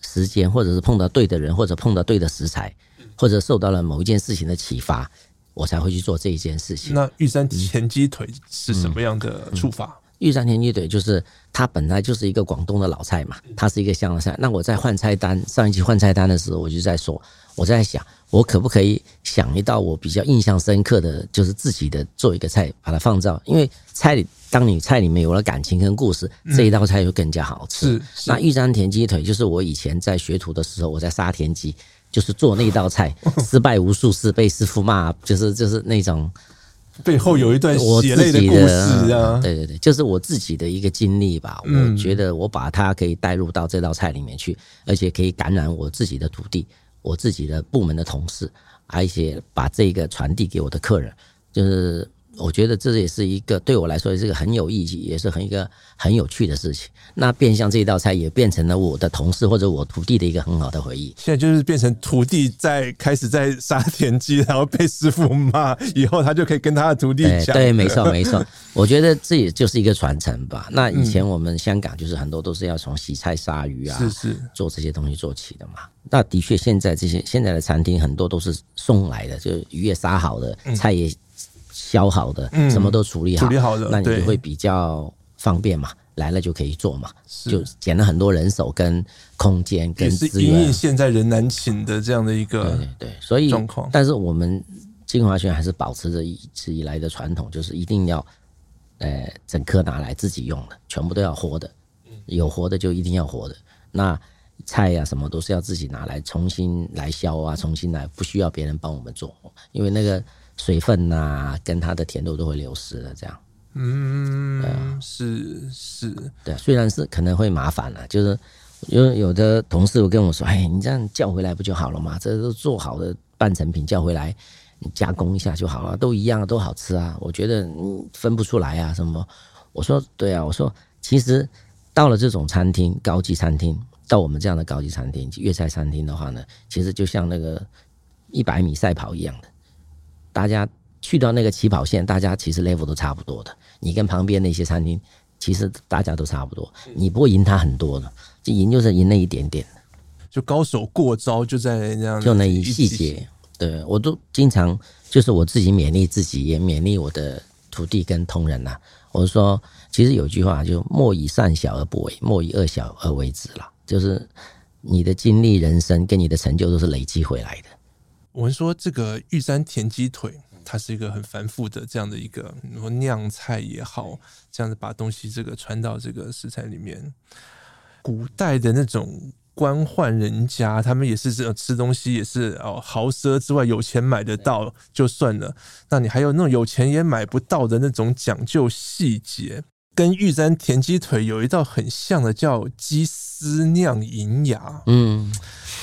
时间，或者是碰到对的人，或者碰到对的食材，或者受到了某一件事情的启发，我才会去做这一件事情。那玉山田鸡腿是什么样的处法？玉山田鸡腿就是它本来就是一个广东的老菜嘛，它是一个湘菜。那我在换菜单，上一期换菜单的时候，我就在说，我在想，我可不可以想一道我比较印象深刻的就是自己的做一个菜，把它放到，因为菜里，当你菜里面有了感情跟故事，这一道菜就更加好吃。那玉山田鸡腿就是我以前在学徒的时候，我在杀田鸡，就是做那道菜，失败无数次，被师傅骂，就是就是那种。背后有一段血泪的故事啊！对对对，就是我自己的一个经历吧。我觉得我把它可以带入到这道菜里面去，而且可以感染我自己的徒弟、我自己的部门的同事，而且把这个传递给我的客人，就是。我觉得这也是一个对我来说也是个很有意义，也是很一个很有趣的事情。那变相这一道菜也变成了我的同事或者我徒弟的一个很好的回忆。现在就是变成徒弟在开始在杀田鸡，然后被师傅骂，以后他就可以跟他的徒弟讲。对，没错没错。我觉得这也就是一个传承吧。那以前我们香港就是很多都是要从洗菜杀鱼啊，是是做这些东西做起的嘛。那的确现在这些现在的餐厅很多都是送来的，就是鱼也杀好的，菜也。削好的，什么都处理好，嗯、处理好的，那你就会比较方便嘛，来了就可以做嘛，就减了很多人手跟空间跟资源。因为现在人难请的这样的一个对对对，所以状况。但是我们金华轩还是保持着一直以来的传统，就是一定要呃整颗拿来自己用的，全部都要活的，有活的就一定要活的。那菜呀、啊、什么都是要自己拿来重新来削啊，重新来，不需要别人帮我们做，因为那个。水分呐、啊，跟它的甜度都会流失了，这样。嗯，啊、是是，对，虽然是可能会麻烦了，就是因为有的同事会跟我说：“哎，你这样叫回来不就好了吗？这都做好的半成品叫回来，你加工一下就好了，都一样，都好吃啊。”我觉得你分不出来啊，什么？我说对啊，我说其实到了这种餐厅，高级餐厅，到我们这样的高级餐厅，粤菜餐厅的话呢，其实就像那个一百米赛跑一样的。大家去到那个起跑线，大家其实 level 都差不多的。你跟旁边那些餐厅，其实大家都差不多。你不会赢他很多的，就赢就是赢那一点点。就高手过招就在那样，就那一细节。对，我都经常就是我自己勉励自己，也勉励我的徒弟跟同仁呐。我说，其实有句话就莫以善小而不为，莫以恶小而为之了。就是你的经历、人生跟你的成就都是累积回来的。我们说这个玉山田鸡腿，它是一个很繁复的这样的一个酿菜也好，这样子把东西这个传到这个食材里面。古代的那种官宦人家，他们也是这样吃东西，也是哦豪奢之外，有钱买得到就算了。那你还有那种有钱也买不到的那种讲究细节，跟玉山田鸡腿有一道很像的，叫鸡丝酿银芽。嗯。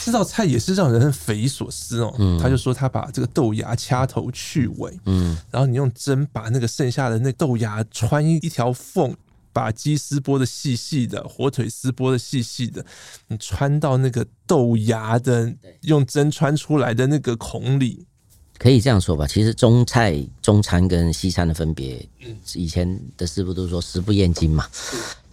这道菜也是让人很匪夷所思哦。嗯，他就说他把这个豆芽掐头去尾，嗯，然后你用针把那个剩下的那豆芽穿一一条缝，把鸡丝剥的细细的，火腿丝剥的细细的，你穿到那个豆芽的用针穿出来的那个孔里。可以这样说吧，其实中菜、中餐跟西餐的分别，以前的师傅都说食不厌精嘛，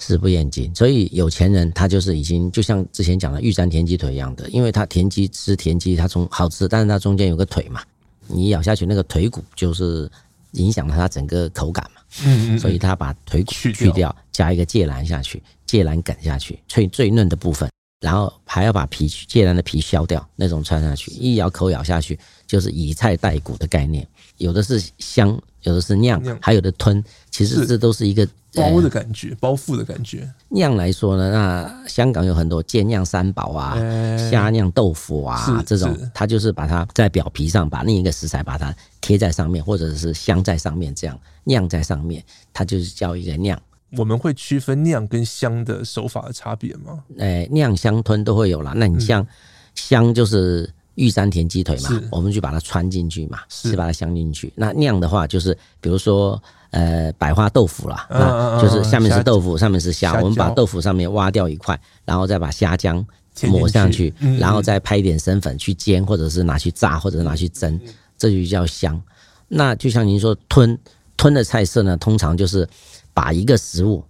食不厌精。所以有钱人他就是已经就像之前讲的玉山田鸡腿一样的，因为他田鸡吃田鸡，他从好吃，但是它中间有个腿嘛，你咬下去那个腿骨就是影响了它整个口感嘛，嗯，所以他把腿骨去掉，加一个芥兰下去，芥兰梗下去，最最嫩的部分。然后还要把皮芥兰的皮削掉，那种穿下去，一咬口咬下去就是以菜代骨的概念。有的是香有的是酿，酿还有的吞。其实这都是一个包的感觉，包覆的感觉。酿来说呢，那香港有很多煎酿三宝啊，虾酿豆腐啊，这种它就是把它在表皮上把另一个食材把它贴在上面，或者是镶在上面，这样酿在上面，它就是叫一个酿。我们会区分酿跟香的手法的差别吗？诶，酿香吞都会有啦。那你像香就是玉山田鸡腿嘛，我们就把它穿进去嘛，是把它镶进去。那酿的话就是比如说呃百花豆腐啦，那就是下面是豆腐，上面是虾。我们把豆腐上面挖掉一块，然后再把虾浆抹上去，然后再拍一点生粉去煎，或者是拿去炸，或者是拿去蒸，这就叫香。那就像您说吞吞的菜色呢，通常就是。把一个食物，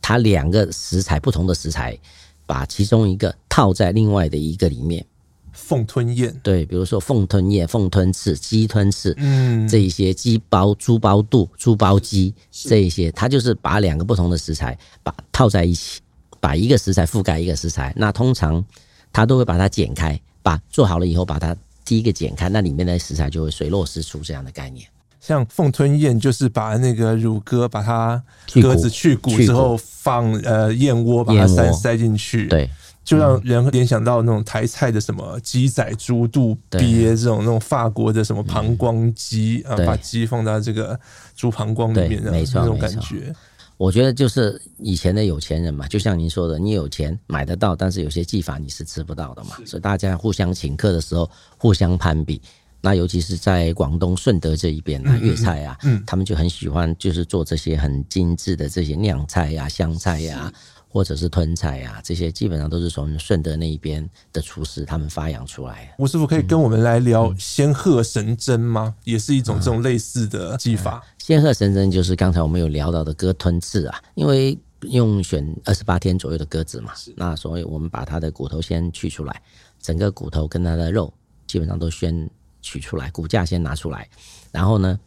它两个食材不同的食材，把其中一个套在另外的一个里面。凤吞燕，对，比如说凤吞燕、凤吞翅、鸡吞翅，嗯，这一些鸡包、猪包肚、猪包鸡，这一些，它就是把两个不同的食材把套在一起，把一个食材覆盖一个食材。那通常它都会把它剪开，把做好了以后把它第一个剪开，那里面的食材就会水落石出这样的概念。像凤吞燕就是把那个乳鸽，把它鸽子去骨之后放呃燕窝，把它塞塞进去，对，就让人联想到那种台菜的什么鸡仔、猪肚、鳖这种那种法国的什么膀胱鸡啊，把鸡放到这个猪膀胱里面，没错，那种感觉。我觉得就是以前的有钱人嘛，就像您说的，你有钱买得到，但是有些技法你是吃不到的嘛，所以大家互相请客的时候互相攀比。那尤其是在广东顺德这一边啊，粤菜啊，嗯，他们就很喜欢，就是做这些很精致的这些酿菜呀、香菜呀，或者是吞菜呀，这些基本上都是从顺德那一边的厨师他们发扬出来。吴师傅可以跟我们来聊仙鹤神针吗？也是一种这种类似的技法。仙鹤神针就是刚才我们有聊到的鸽吞刺啊，因为用选二十八天左右的鸽子嘛，那所以我们把它的骨头先取出来，整个骨头跟它的肉基本上都先。取出来，骨架先拿出来，然后呢，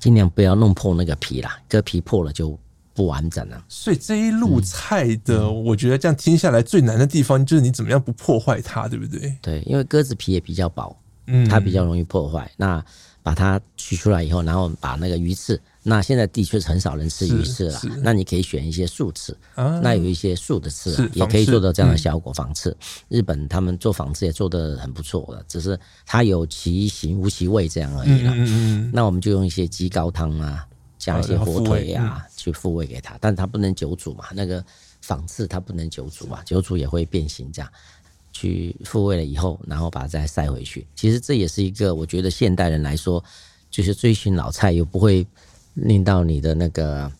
尽量不要弄破那个皮啦，割皮破了就不完整了。所以这一路菜的，嗯、我觉得这样听下来最难的地方就是你怎么样不破坏它，对不对？对，因为鸽子皮也比较薄，嗯，它比较容易破坏。那把它取出来以后，然后把那个鱼刺。那现在的确是很少人吃鱼翅了，那你可以选一些素翅，啊、那有一些素的翅、啊、也可以做到这样的效果。仿翅、嗯，日本他们做仿翅也做得很不错了，只是它有其形无其味这样而已了。嗯嗯嗯，那我们就用一些鸡高汤啊，加一些火腿啊，去复味给它，但它不能久煮嘛，那个仿翅它不能久煮嘛，久煮也会变形这样。去复位了以后，然后把它再塞回去。其实这也是一个我觉得现代人来说，就是追寻老菜又不会。令到你的那个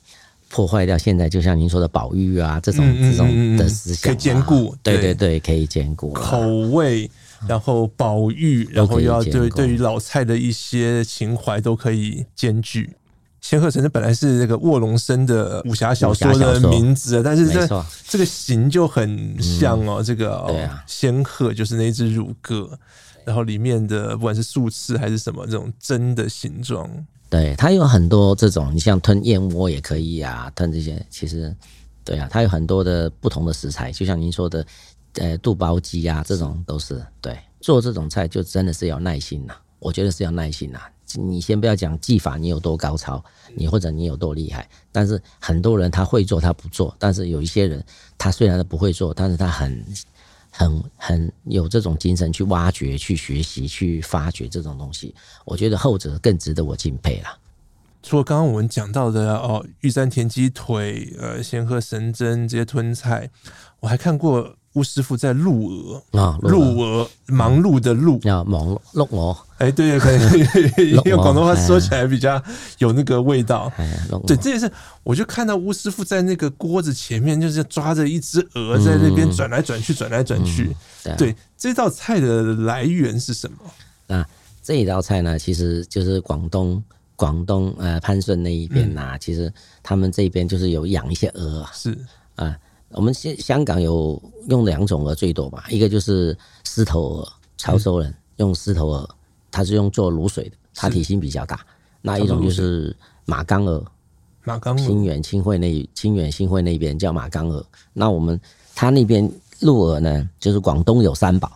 破坏掉，现在就像您说的保育啊，这种这种的思想、啊、可以兼顾，对对对，可以兼顾口味，然后保育，然后又要对对于老菜的一些情怀都可以兼具。仙鹤神针本来是那个卧龙生的武侠小说的名字，但是这这个形就很像哦，嗯、这个哦，仙鹤就是那只乳鸽，然后里面的不管是素翅还是什么这种针的形状。对，它有很多这种，你像吞燕窝也可以啊，吞这些其实，对啊，它有很多的不同的食材，就像您说的，呃，肚包鸡啊，这种都是对。做这种菜就真的是要耐心呐，我觉得是要耐心呐。你先不要讲技法，你有多高超，你或者你有多厉害，但是很多人他会做他不做，但是有一些人他虽然他不会做，但是他很。很很有这种精神去挖掘、去学习、去发掘这种东西，我觉得后者更值得我敬佩啦。除了刚刚我们讲到的哦，玉山田鸡腿、呃，仙鹤神针这些吞菜，我还看过。巫师傅在鹿鹅啊，鹿鹅忙碌的鹿啊忙碌陆鹅，哎，对，可以，用广东话说起来比较有那个味道。对，这也是，我就看到吴师傅在那个锅子前面，就是抓着一只鹅在那边转来转去，转来转去。对，这道菜的来源是什么？那这一道菜呢，其实就是广东广东呃潘顺那一边呐，其实他们这边就是有养一些鹅，是啊。我们香香港有用两种鹅最多吧，一个就是狮头鹅，潮州人用狮头鹅，它是用做卤水的，它体型比较大。那一种就是马岗鹅，马岗鹅，清远清会那清远新会那边叫马岗鹅。那我们它那边鹿鹅呢，就是广东有三宝，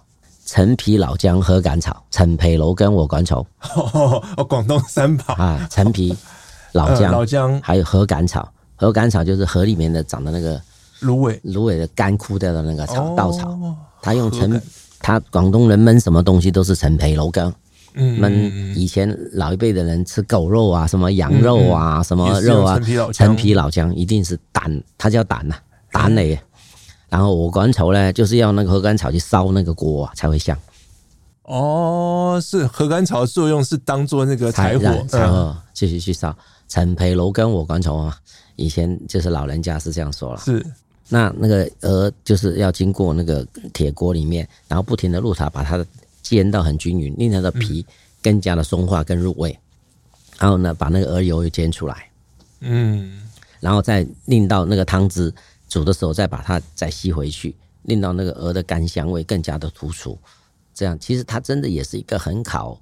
陈皮、老姜、禾杆草、陈皮、芦根、我管草。哦，广东三宝啊，陈皮、老姜、老姜，还有禾杆草。禾杆草就是河里面的长的那个芦苇，芦苇的干枯掉的那个草，稻草。他用陈，他广东人焖什么东西都是陈皮、芦根。嗯，焖以前老一辈的人吃狗肉啊，什么羊肉啊，什么肉啊，陈皮、老姜一定是胆，它叫胆呐，胆类。然后禾稈草呢，就是要那个鹅肝草去烧那个锅才会香。哦，是禾稈草的作用是当做那个柴火，然后继续去烧。陈皮、芦根、禾稈草啊，以前就是老人家是这样说了。是，那那个鹅就是要经过那个铁锅里面，然后不停的入塔，把它煎到很均匀，令它的皮更加的松化跟入味。然后呢，把那个鹅油又煎出来，嗯，然后再令到那个汤汁。煮的时候再把它再吸回去，令到那个鹅的干香味更加的突出。这样其实它真的也是一个很考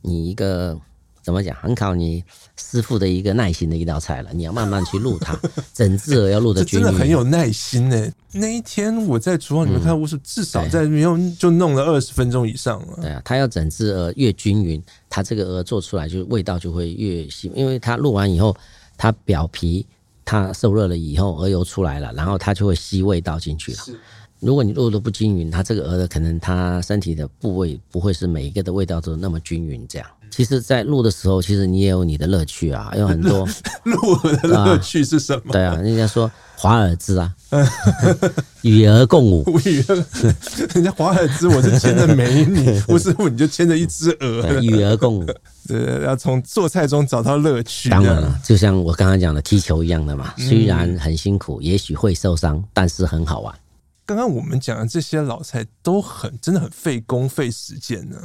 你一个怎么讲，很考你师傅的一个耐心的一道菜了。你要慢慢去录它，整只鹅要录的均匀。真的很有耐心呢。那一天我在厨房里面看，我是至少在没有就弄了二十分钟以上了。对啊，它要整只鹅越均匀，它这个鹅做出来就味道就会越细，因为它录完以后，它表皮。它受热了以后，鹅油出来了，然后它就会吸味道进去了。如果你卤的不均匀，它这个鹅的可能它身体的部位不会是每一个的味道都那么均匀。这样，其实，在录的时候，其实你也有你的乐趣啊，有很多 录的乐趣是什么？啊对啊，人家说华尔兹啊，与鹅共舞。与人家华尔兹，我是牵着美女，不是你就牵着一只鹅。与鹅共舞。对，要从做菜中找到乐趣。当然了，就像我刚刚讲的踢球一样的嘛，虽然很辛苦，也许会受伤，但是很好玩。刚刚我们讲的这些老菜都很，真的很费工费时间呢。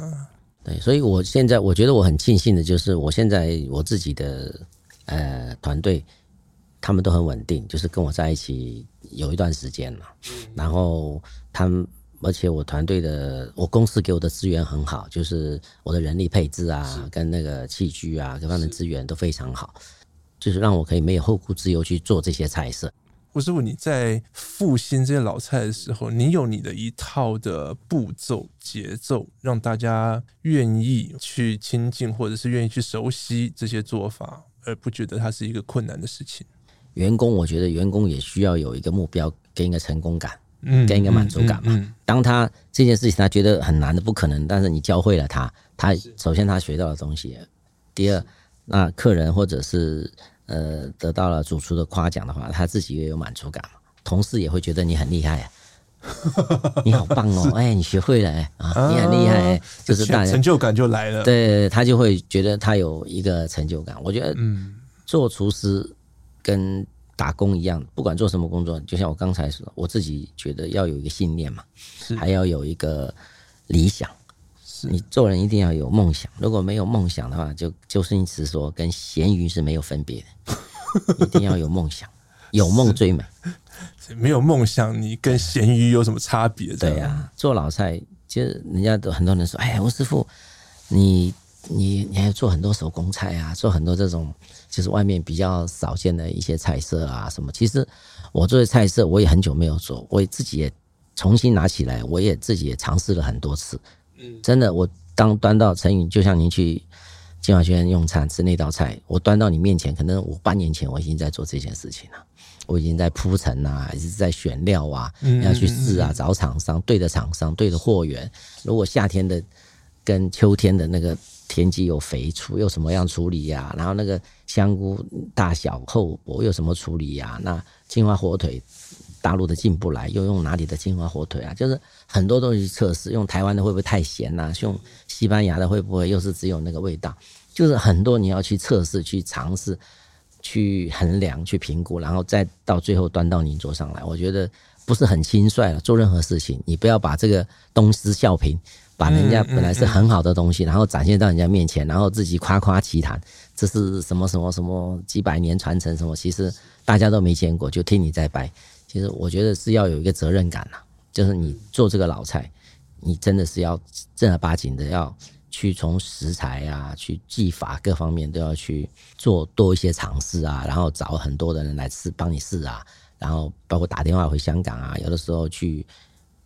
对，所以我现在我觉得我很庆幸的就是，我现在我自己的呃团队，他们都很稳定，就是跟我在一起有一段时间了，然后他们。而且我团队的，我公司给我的资源很好，就是我的人力配置啊，跟那个器具啊，各方面的资源都非常好，就是让我可以没有后顾之忧去做这些菜色。吴师傅，你在复兴这些老菜的时候，你有你的一套的步骤节奏，让大家愿意去亲近，或者是愿意去熟悉这些做法，而不觉得它是一个困难的事情。员工，我觉得员工也需要有一个目标，给一个成功感。嗯，给一个满足感嘛。当他这件事情他觉得很难的、不可能，但是你教会了他，他首先他学到了东西。第二，那客人或者是呃得到了主厨的夸奖的话，他自己也有满足感嘛。同事也会觉得你很厉害啊，你好棒哦，哎，你学会了哎啊，你很厉害，就是大成就感就来了。对，他就会觉得他有一个成就感。我觉得，嗯，做厨师跟打工一样，不管做什么工作，就像我刚才说，我自己觉得要有一个信念嘛，还要有一个理想。是你做人一定要有梦想，如果没有梦想的话，就周星驰说跟咸鱼是没有分别的，一定要有梦想，有梦最美。没有梦想，你跟咸鱼有什么差别？对呀、啊，做老菜，其实人家都很多人说，哎呀，吴师傅，你你你还要做很多手工菜啊，做很多这种。就是外面比较少见的一些菜色啊，什么？其实我做的菜色我也很久没有做，我自己也重新拿起来，我也自己也尝试了很多次。嗯，真的，我当端到陈宇，就像您去金华轩用餐吃那道菜，我端到你面前，可能我半年前我已经在做这件事情了，我已经在铺陈啊，还是在选料啊，要去试啊，找厂商，对的厂商，对的货源。如果夏天的跟秋天的那个。田鸡有肥处，又什么样处理呀、啊？然后那个香菇大小厚薄又什么处理呀、啊？那金华火腿大陆的进不来，又用哪里的金华火腿啊？就是很多东西测试，用台湾的会不会太咸呐、啊？用西班牙的会不会又是只有那个味道？就是很多你要去测试、去尝试、去衡量、去评估，然后再到最后端到您桌上来。我觉得不是很轻率了。做任何事情，你不要把这个东施效颦。把人家本来是很好的东西，然后展现到人家面前，然后自己夸夸其谈，这是什么什么什么几百年传承什么？其实大家都没见过，就听你在掰。其实我觉得是要有一个责任感呐，就是你做这个老菜，你真的是要正儿八经的要去从食材啊、去技法各方面都要去做多一些尝试啊，然后找很多的人来试帮你试啊，然后包括打电话回香港啊，有的时候去。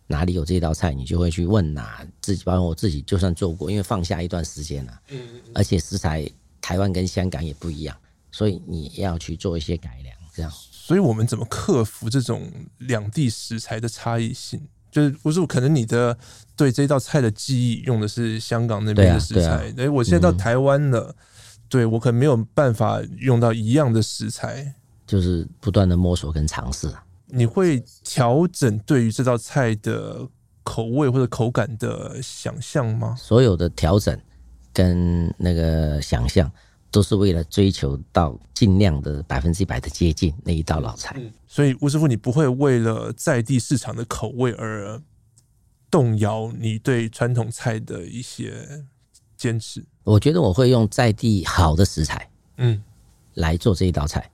哪里有这道菜，你就会去问哪自己，包括我自己，就算做过，因为放下一段时间了，嗯，而且食材台湾跟香港也不一样，所以你要去做一些改良，这样。所以我们怎么克服这种两地食材的差异性？就是不是可能你的对这道菜的记忆用的是香港那边的食材，哎、啊啊，我现在到台湾了，嗯、对我可能没有办法用到一样的食材，就是不断的摸索跟尝试。你会调整对于这道菜的口味或者口感的想象吗？所有的调整跟那个想象，都是为了追求到尽量的百分之一百的接近那一道老菜。嗯，所以吴师傅，你不会为了在地市场的口味而动摇你对传统菜的一些坚持？我觉得我会用在地好的食材，嗯，来做这一道菜。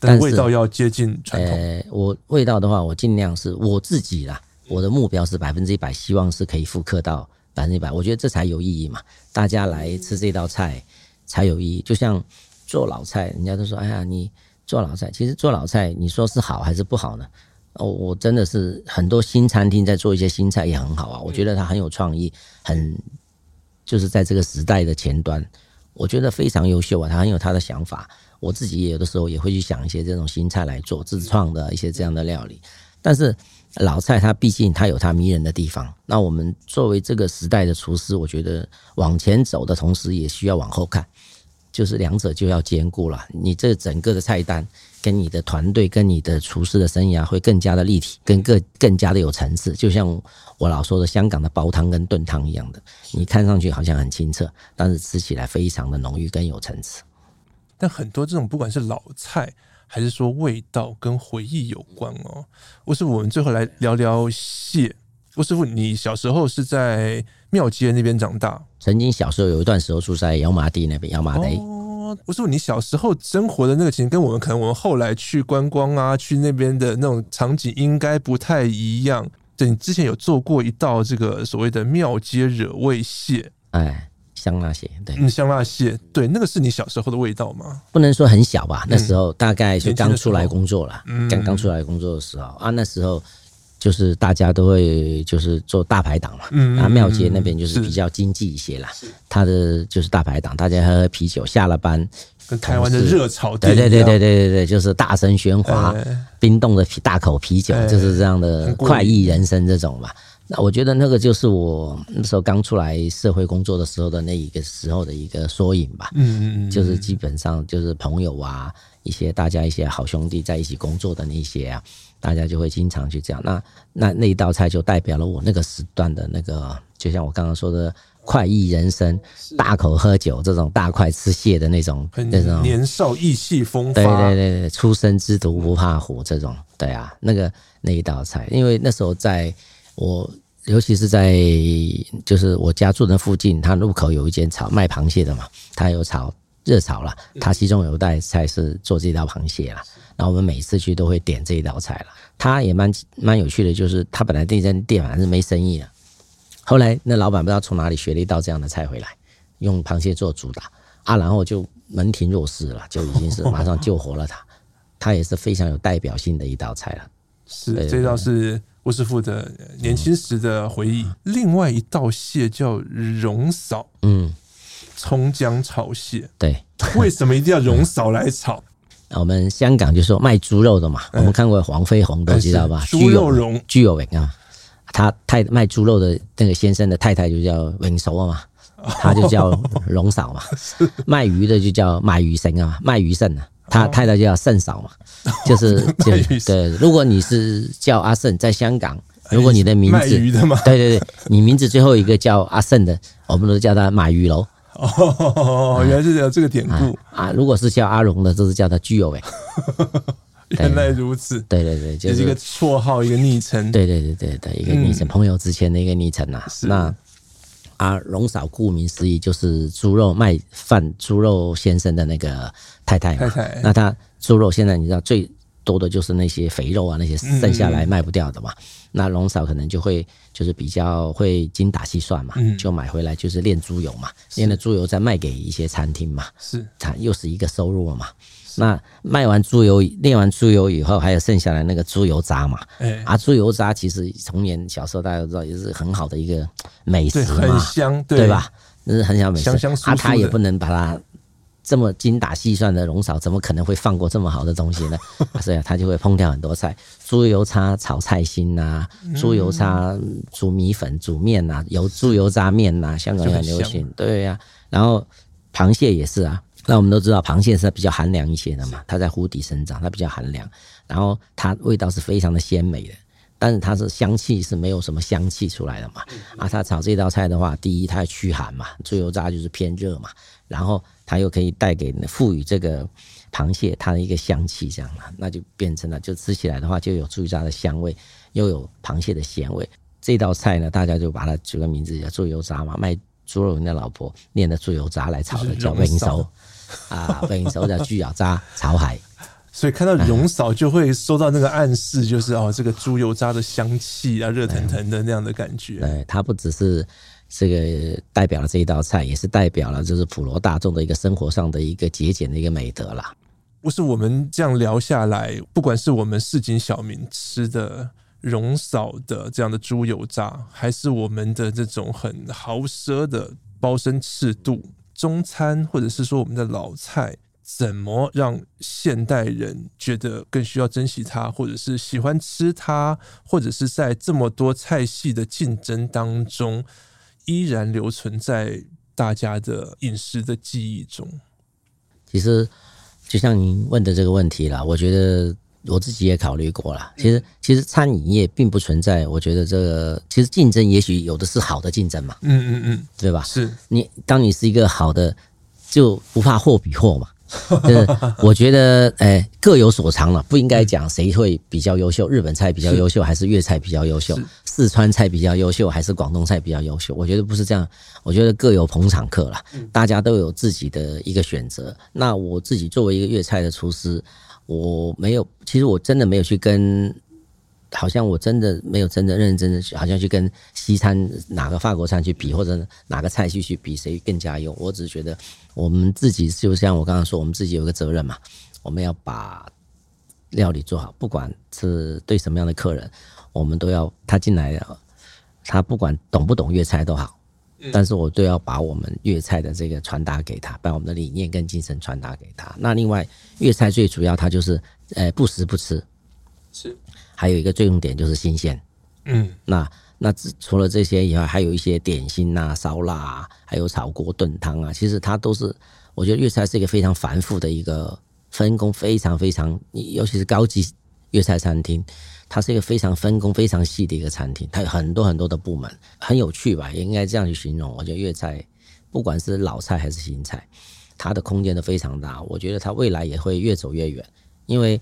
但味道要接近传统。呃，我味道的话，我尽量是我自己啦。我的目标是百分之一百，希望是可以复刻到百分之一百。我觉得这才有意义嘛。大家来吃这道菜才有意义。就像做老菜，人家都说：“哎呀，你做老菜，其实做老菜，你说是好还是不好呢？”哦，我真的是很多新餐厅在做一些新菜也很好啊。我觉得它很有创意，很就是在这个时代的前端，我觉得非常优秀啊。他很有他的想法。我自己也有的时候也会去想一些这种新菜来做自创的一些这样的料理，但是老菜它毕竟它有它迷人的地方。那我们作为这个时代的厨师，我觉得往前走的同时也需要往后看，就是两者就要兼顾了。你这整个的菜单跟你的团队跟你的厨师的生涯会更加的立体，跟更更加的有层次。就像我老说的，香港的煲汤跟炖汤一样的，你看上去好像很清澈，但是吃起来非常的浓郁跟有层次。但很多这种不管是老菜还是说味道跟回忆有关哦。吴师傅，我们最后来聊聊蟹。吴师傅，你小时候是在庙街那边长大？曾经小时候有一段时候住在油麻地那边，油麻地。哦，吴师傅，你小时候生活的那个情景，跟我们可能我们后来去观光啊，去那边的那种场景应该不太一样。对，你之前有做过一道这个所谓的庙街惹味蟹，哎。香辣蟹，对，嗯，香辣蟹，对，那个是你小时候的味道吗？不能说很小吧，那时候大概就刚出来工作了，刚刚出来工作的时候啊，那时候就是大家都会就是做大排档嘛，嗯，啊，庙街那边就是比较经济一些啦，他的就是大排档，大家喝喝啤酒，下了班，跟台湾的热炒店，对对对对对对对，就是大声喧哗，冰冻的大口啤酒，就是这样的快意人生这种嘛。那我觉得那个就是我那时候刚出来社会工作的时候的那一个时候的一个缩影吧。嗯嗯嗯，就是基本上就是朋友啊，一些大家一些好兄弟在一起工作的那些啊，大家就会经常去这样。那那那一道菜就代表了我那个时段的那个，就像我刚刚说的快意人生，大口喝酒这种大块吃蟹的那种那种年少意气风发，对对对对，初生之犊不怕虎这种，对啊，那个那一道菜，因为那时候在。我尤其是在就是我家住的附近，它路口有一间炒卖螃蟹的嘛，它有炒热炒了，它其中有一道菜是做这道螃蟹啦。然后我们每次去都会点这一道菜了。它也蛮蛮有趣的，就是它本来那间店反正是没生意了，后来那老板不知道从哪里学了一道这样的菜回来，用螃蟹做主打啊，然后就门庭若市了，就已经是 马上救活了它。它也是非常有代表性的一道菜了。是，这道是。吴师傅的年轻时的回忆。另外一道蟹叫蓉嫂，嗯，葱姜炒蟹。对，为什么一定要蓉嫂来炒？我们香港就说卖猪肉的嘛，我们看过黄飞鸿都知道吧？猪肉蓉，猪肉荣啊，他太卖猪肉的那个先生的太太就叫荣嫂啊嘛，他就叫蓉嫂嘛。卖鱼的就叫卖鱼生啊，卖鱼神啊。他太太就叫圣嫂嘛，就是就对。如果你是叫阿胜，在香港，如果你的名字，对对对，你名字最后一个叫阿胜的，我们都叫他马鱼楼。哦，原来是有这个典故啊。如果是叫阿荣的，就是叫他居友伟。原来如此，对对对，就是一个绰号，一个昵称。对对对对对，一个昵称，朋友之间的一个昵称呐。那啊，龙嫂顾名思义就是猪肉卖饭猪肉先生的那个。太太嘛，太太，那他猪肉现在你知道最多的就是那些肥肉啊，那些剩下来卖不掉的嘛。嗯、那龙嫂可能就会就是比较会精打细算嘛，嗯、就买回来就是炼猪油嘛，炼了猪油再卖给一些餐厅嘛，是它又是一个收入了嘛。那卖完猪油，炼完猪油以后，还有剩下来那个猪油渣嘛？欸、啊，猪油渣其实童年小时候大家都知道，也是很好的一个美食嘛，很香，对，对吧？那是很小美食。香香酥酥。啊，他也不能把它这么精打细算的龙嫂，怎么可能会放过这么好的东西呢？所以啊，他就会烹调很多菜，猪油渣炒菜心呐、啊，猪油渣煮米粉、煮面呐，有猪油渣面呐，香港很流行。对呀、啊，然后螃蟹也是啊。那我们都知道，螃蟹是比较寒凉一些的嘛，它在湖底生长，它比较寒凉，然后它味道是非常的鲜美的，但是它是香气是没有什么香气出来的嘛。啊，它炒这道菜的话，第一它驱寒嘛，猪油渣就是偏热嘛，然后它又可以带给赋予这个螃蟹它的一个香气，这样嘛，那就变成了就吃起来的话就有猪油渣的香味，又有螃蟹的鲜味。这道菜呢，大家就把它取个名字叫猪油渣嘛，卖猪肉人的老婆念的猪油渣来炒的，叫荣嫂。啊，本手叫猪油渣潮海，所以看到荣嫂就会收到那个暗示，就是哦，这个猪油渣的香气啊，热腾腾的那样的感觉。对，它不只是这个代表了这一道菜，也是代表了就是普罗大众的一个生活上的一个节俭的一个美德啦。不是我们这样聊下来，不管是我们市井小民吃的荣嫂的这样的猪油渣，还是我们的这种很豪奢的包身赤肚。中餐，或者是说我们的老菜，怎么让现代人觉得更需要珍惜它，或者是喜欢吃它，或者是在这么多菜系的竞争当中，依然留存在大家的饮食的记忆中？其实，就像您问的这个问题啦，我觉得。我自己也考虑过了，其实其实餐饮业并不存在，我觉得这个其实竞争也许有的是好的竞争嘛，嗯嗯嗯，对吧？是你当你是一个好的，就不怕货比货嘛。就是我觉得，哎，各有所长了，不应该讲谁会比较优秀，日本菜比较优秀，还是粤菜比较优秀，四川菜比较优秀，还是广东菜比较优秀？我觉得不是这样，我觉得各有捧场客了，大家都有自己的一个选择。那我自己作为一个粤菜的厨师。我没有，其实我真的没有去跟，好像我真的没有真的认认真真去，好像去跟西餐哪个法国餐去比，或者哪个菜系去比谁更加优。我只是觉得我们自己就像我刚刚说，我们自己有个责任嘛，我们要把料理做好，不管是对什么样的客人，我们都要他进来了，他不管懂不懂粤菜都好。但是我都要把我们粤菜的这个传达给他，把我们的理念跟精神传达给他。那另外粤菜最主要它就是，呃，不时不吃，是，还有一个最重点就是新鲜。嗯，那那除了这些以外，还有一些点心啊、烧腊啊，还有炒锅炖汤啊，其实它都是，我觉得粤菜是一个非常繁复的一个分工，非常非常，尤其是高级粤菜餐厅。它是一个非常分工非常细的一个餐厅，它有很多很多的部门，很有趣吧？也应该这样去形容。我觉得粤菜，不管是老菜还是新菜，它的空间都非常大。我觉得它未来也会越走越远，因为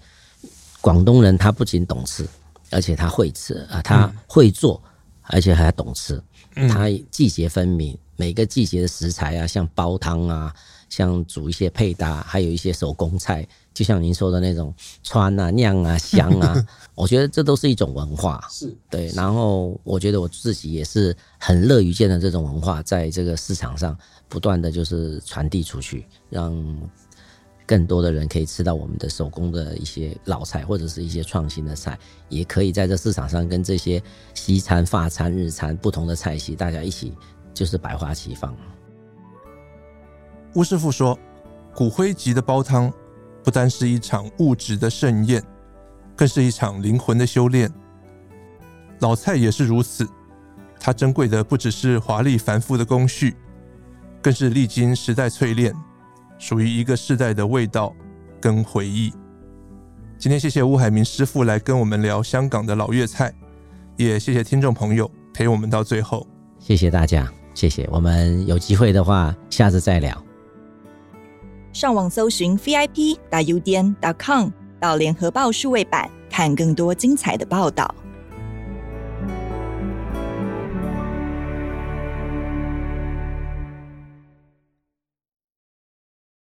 广东人他不仅懂吃，而且他会吃啊，他会做，而且还懂吃。他季节分明，每个季节的食材啊，像煲汤啊，像煮一些配搭，还有一些手工菜。就像您说的那种川啊、酿啊、香啊，我觉得这都是一种文化，是对。然后我觉得我自己也是很乐于见到这种文化在这个市场上不断的就是传递出去，让更多的人可以吃到我们的手工的一些老菜或者是一些创新的菜，也可以在这市场上跟这些西餐、法餐、日餐不同的菜系大家一起就是百花齐放。吴师傅说，骨灰级的煲汤。不单是一场物质的盛宴，更是一场灵魂的修炼。老菜也是如此，它珍贵的不只是华丽繁复的工序，更是历经时代淬炼，属于一个世代的味道跟回忆。今天谢谢乌海明师傅来跟我们聊香港的老粤菜，也谢谢听众朋友陪我们到最后。谢谢大家，谢谢。我们有机会的话，下次再聊。上网搜寻 vip 打 udn 点 com 到联合报数位版，看更多精彩的报道。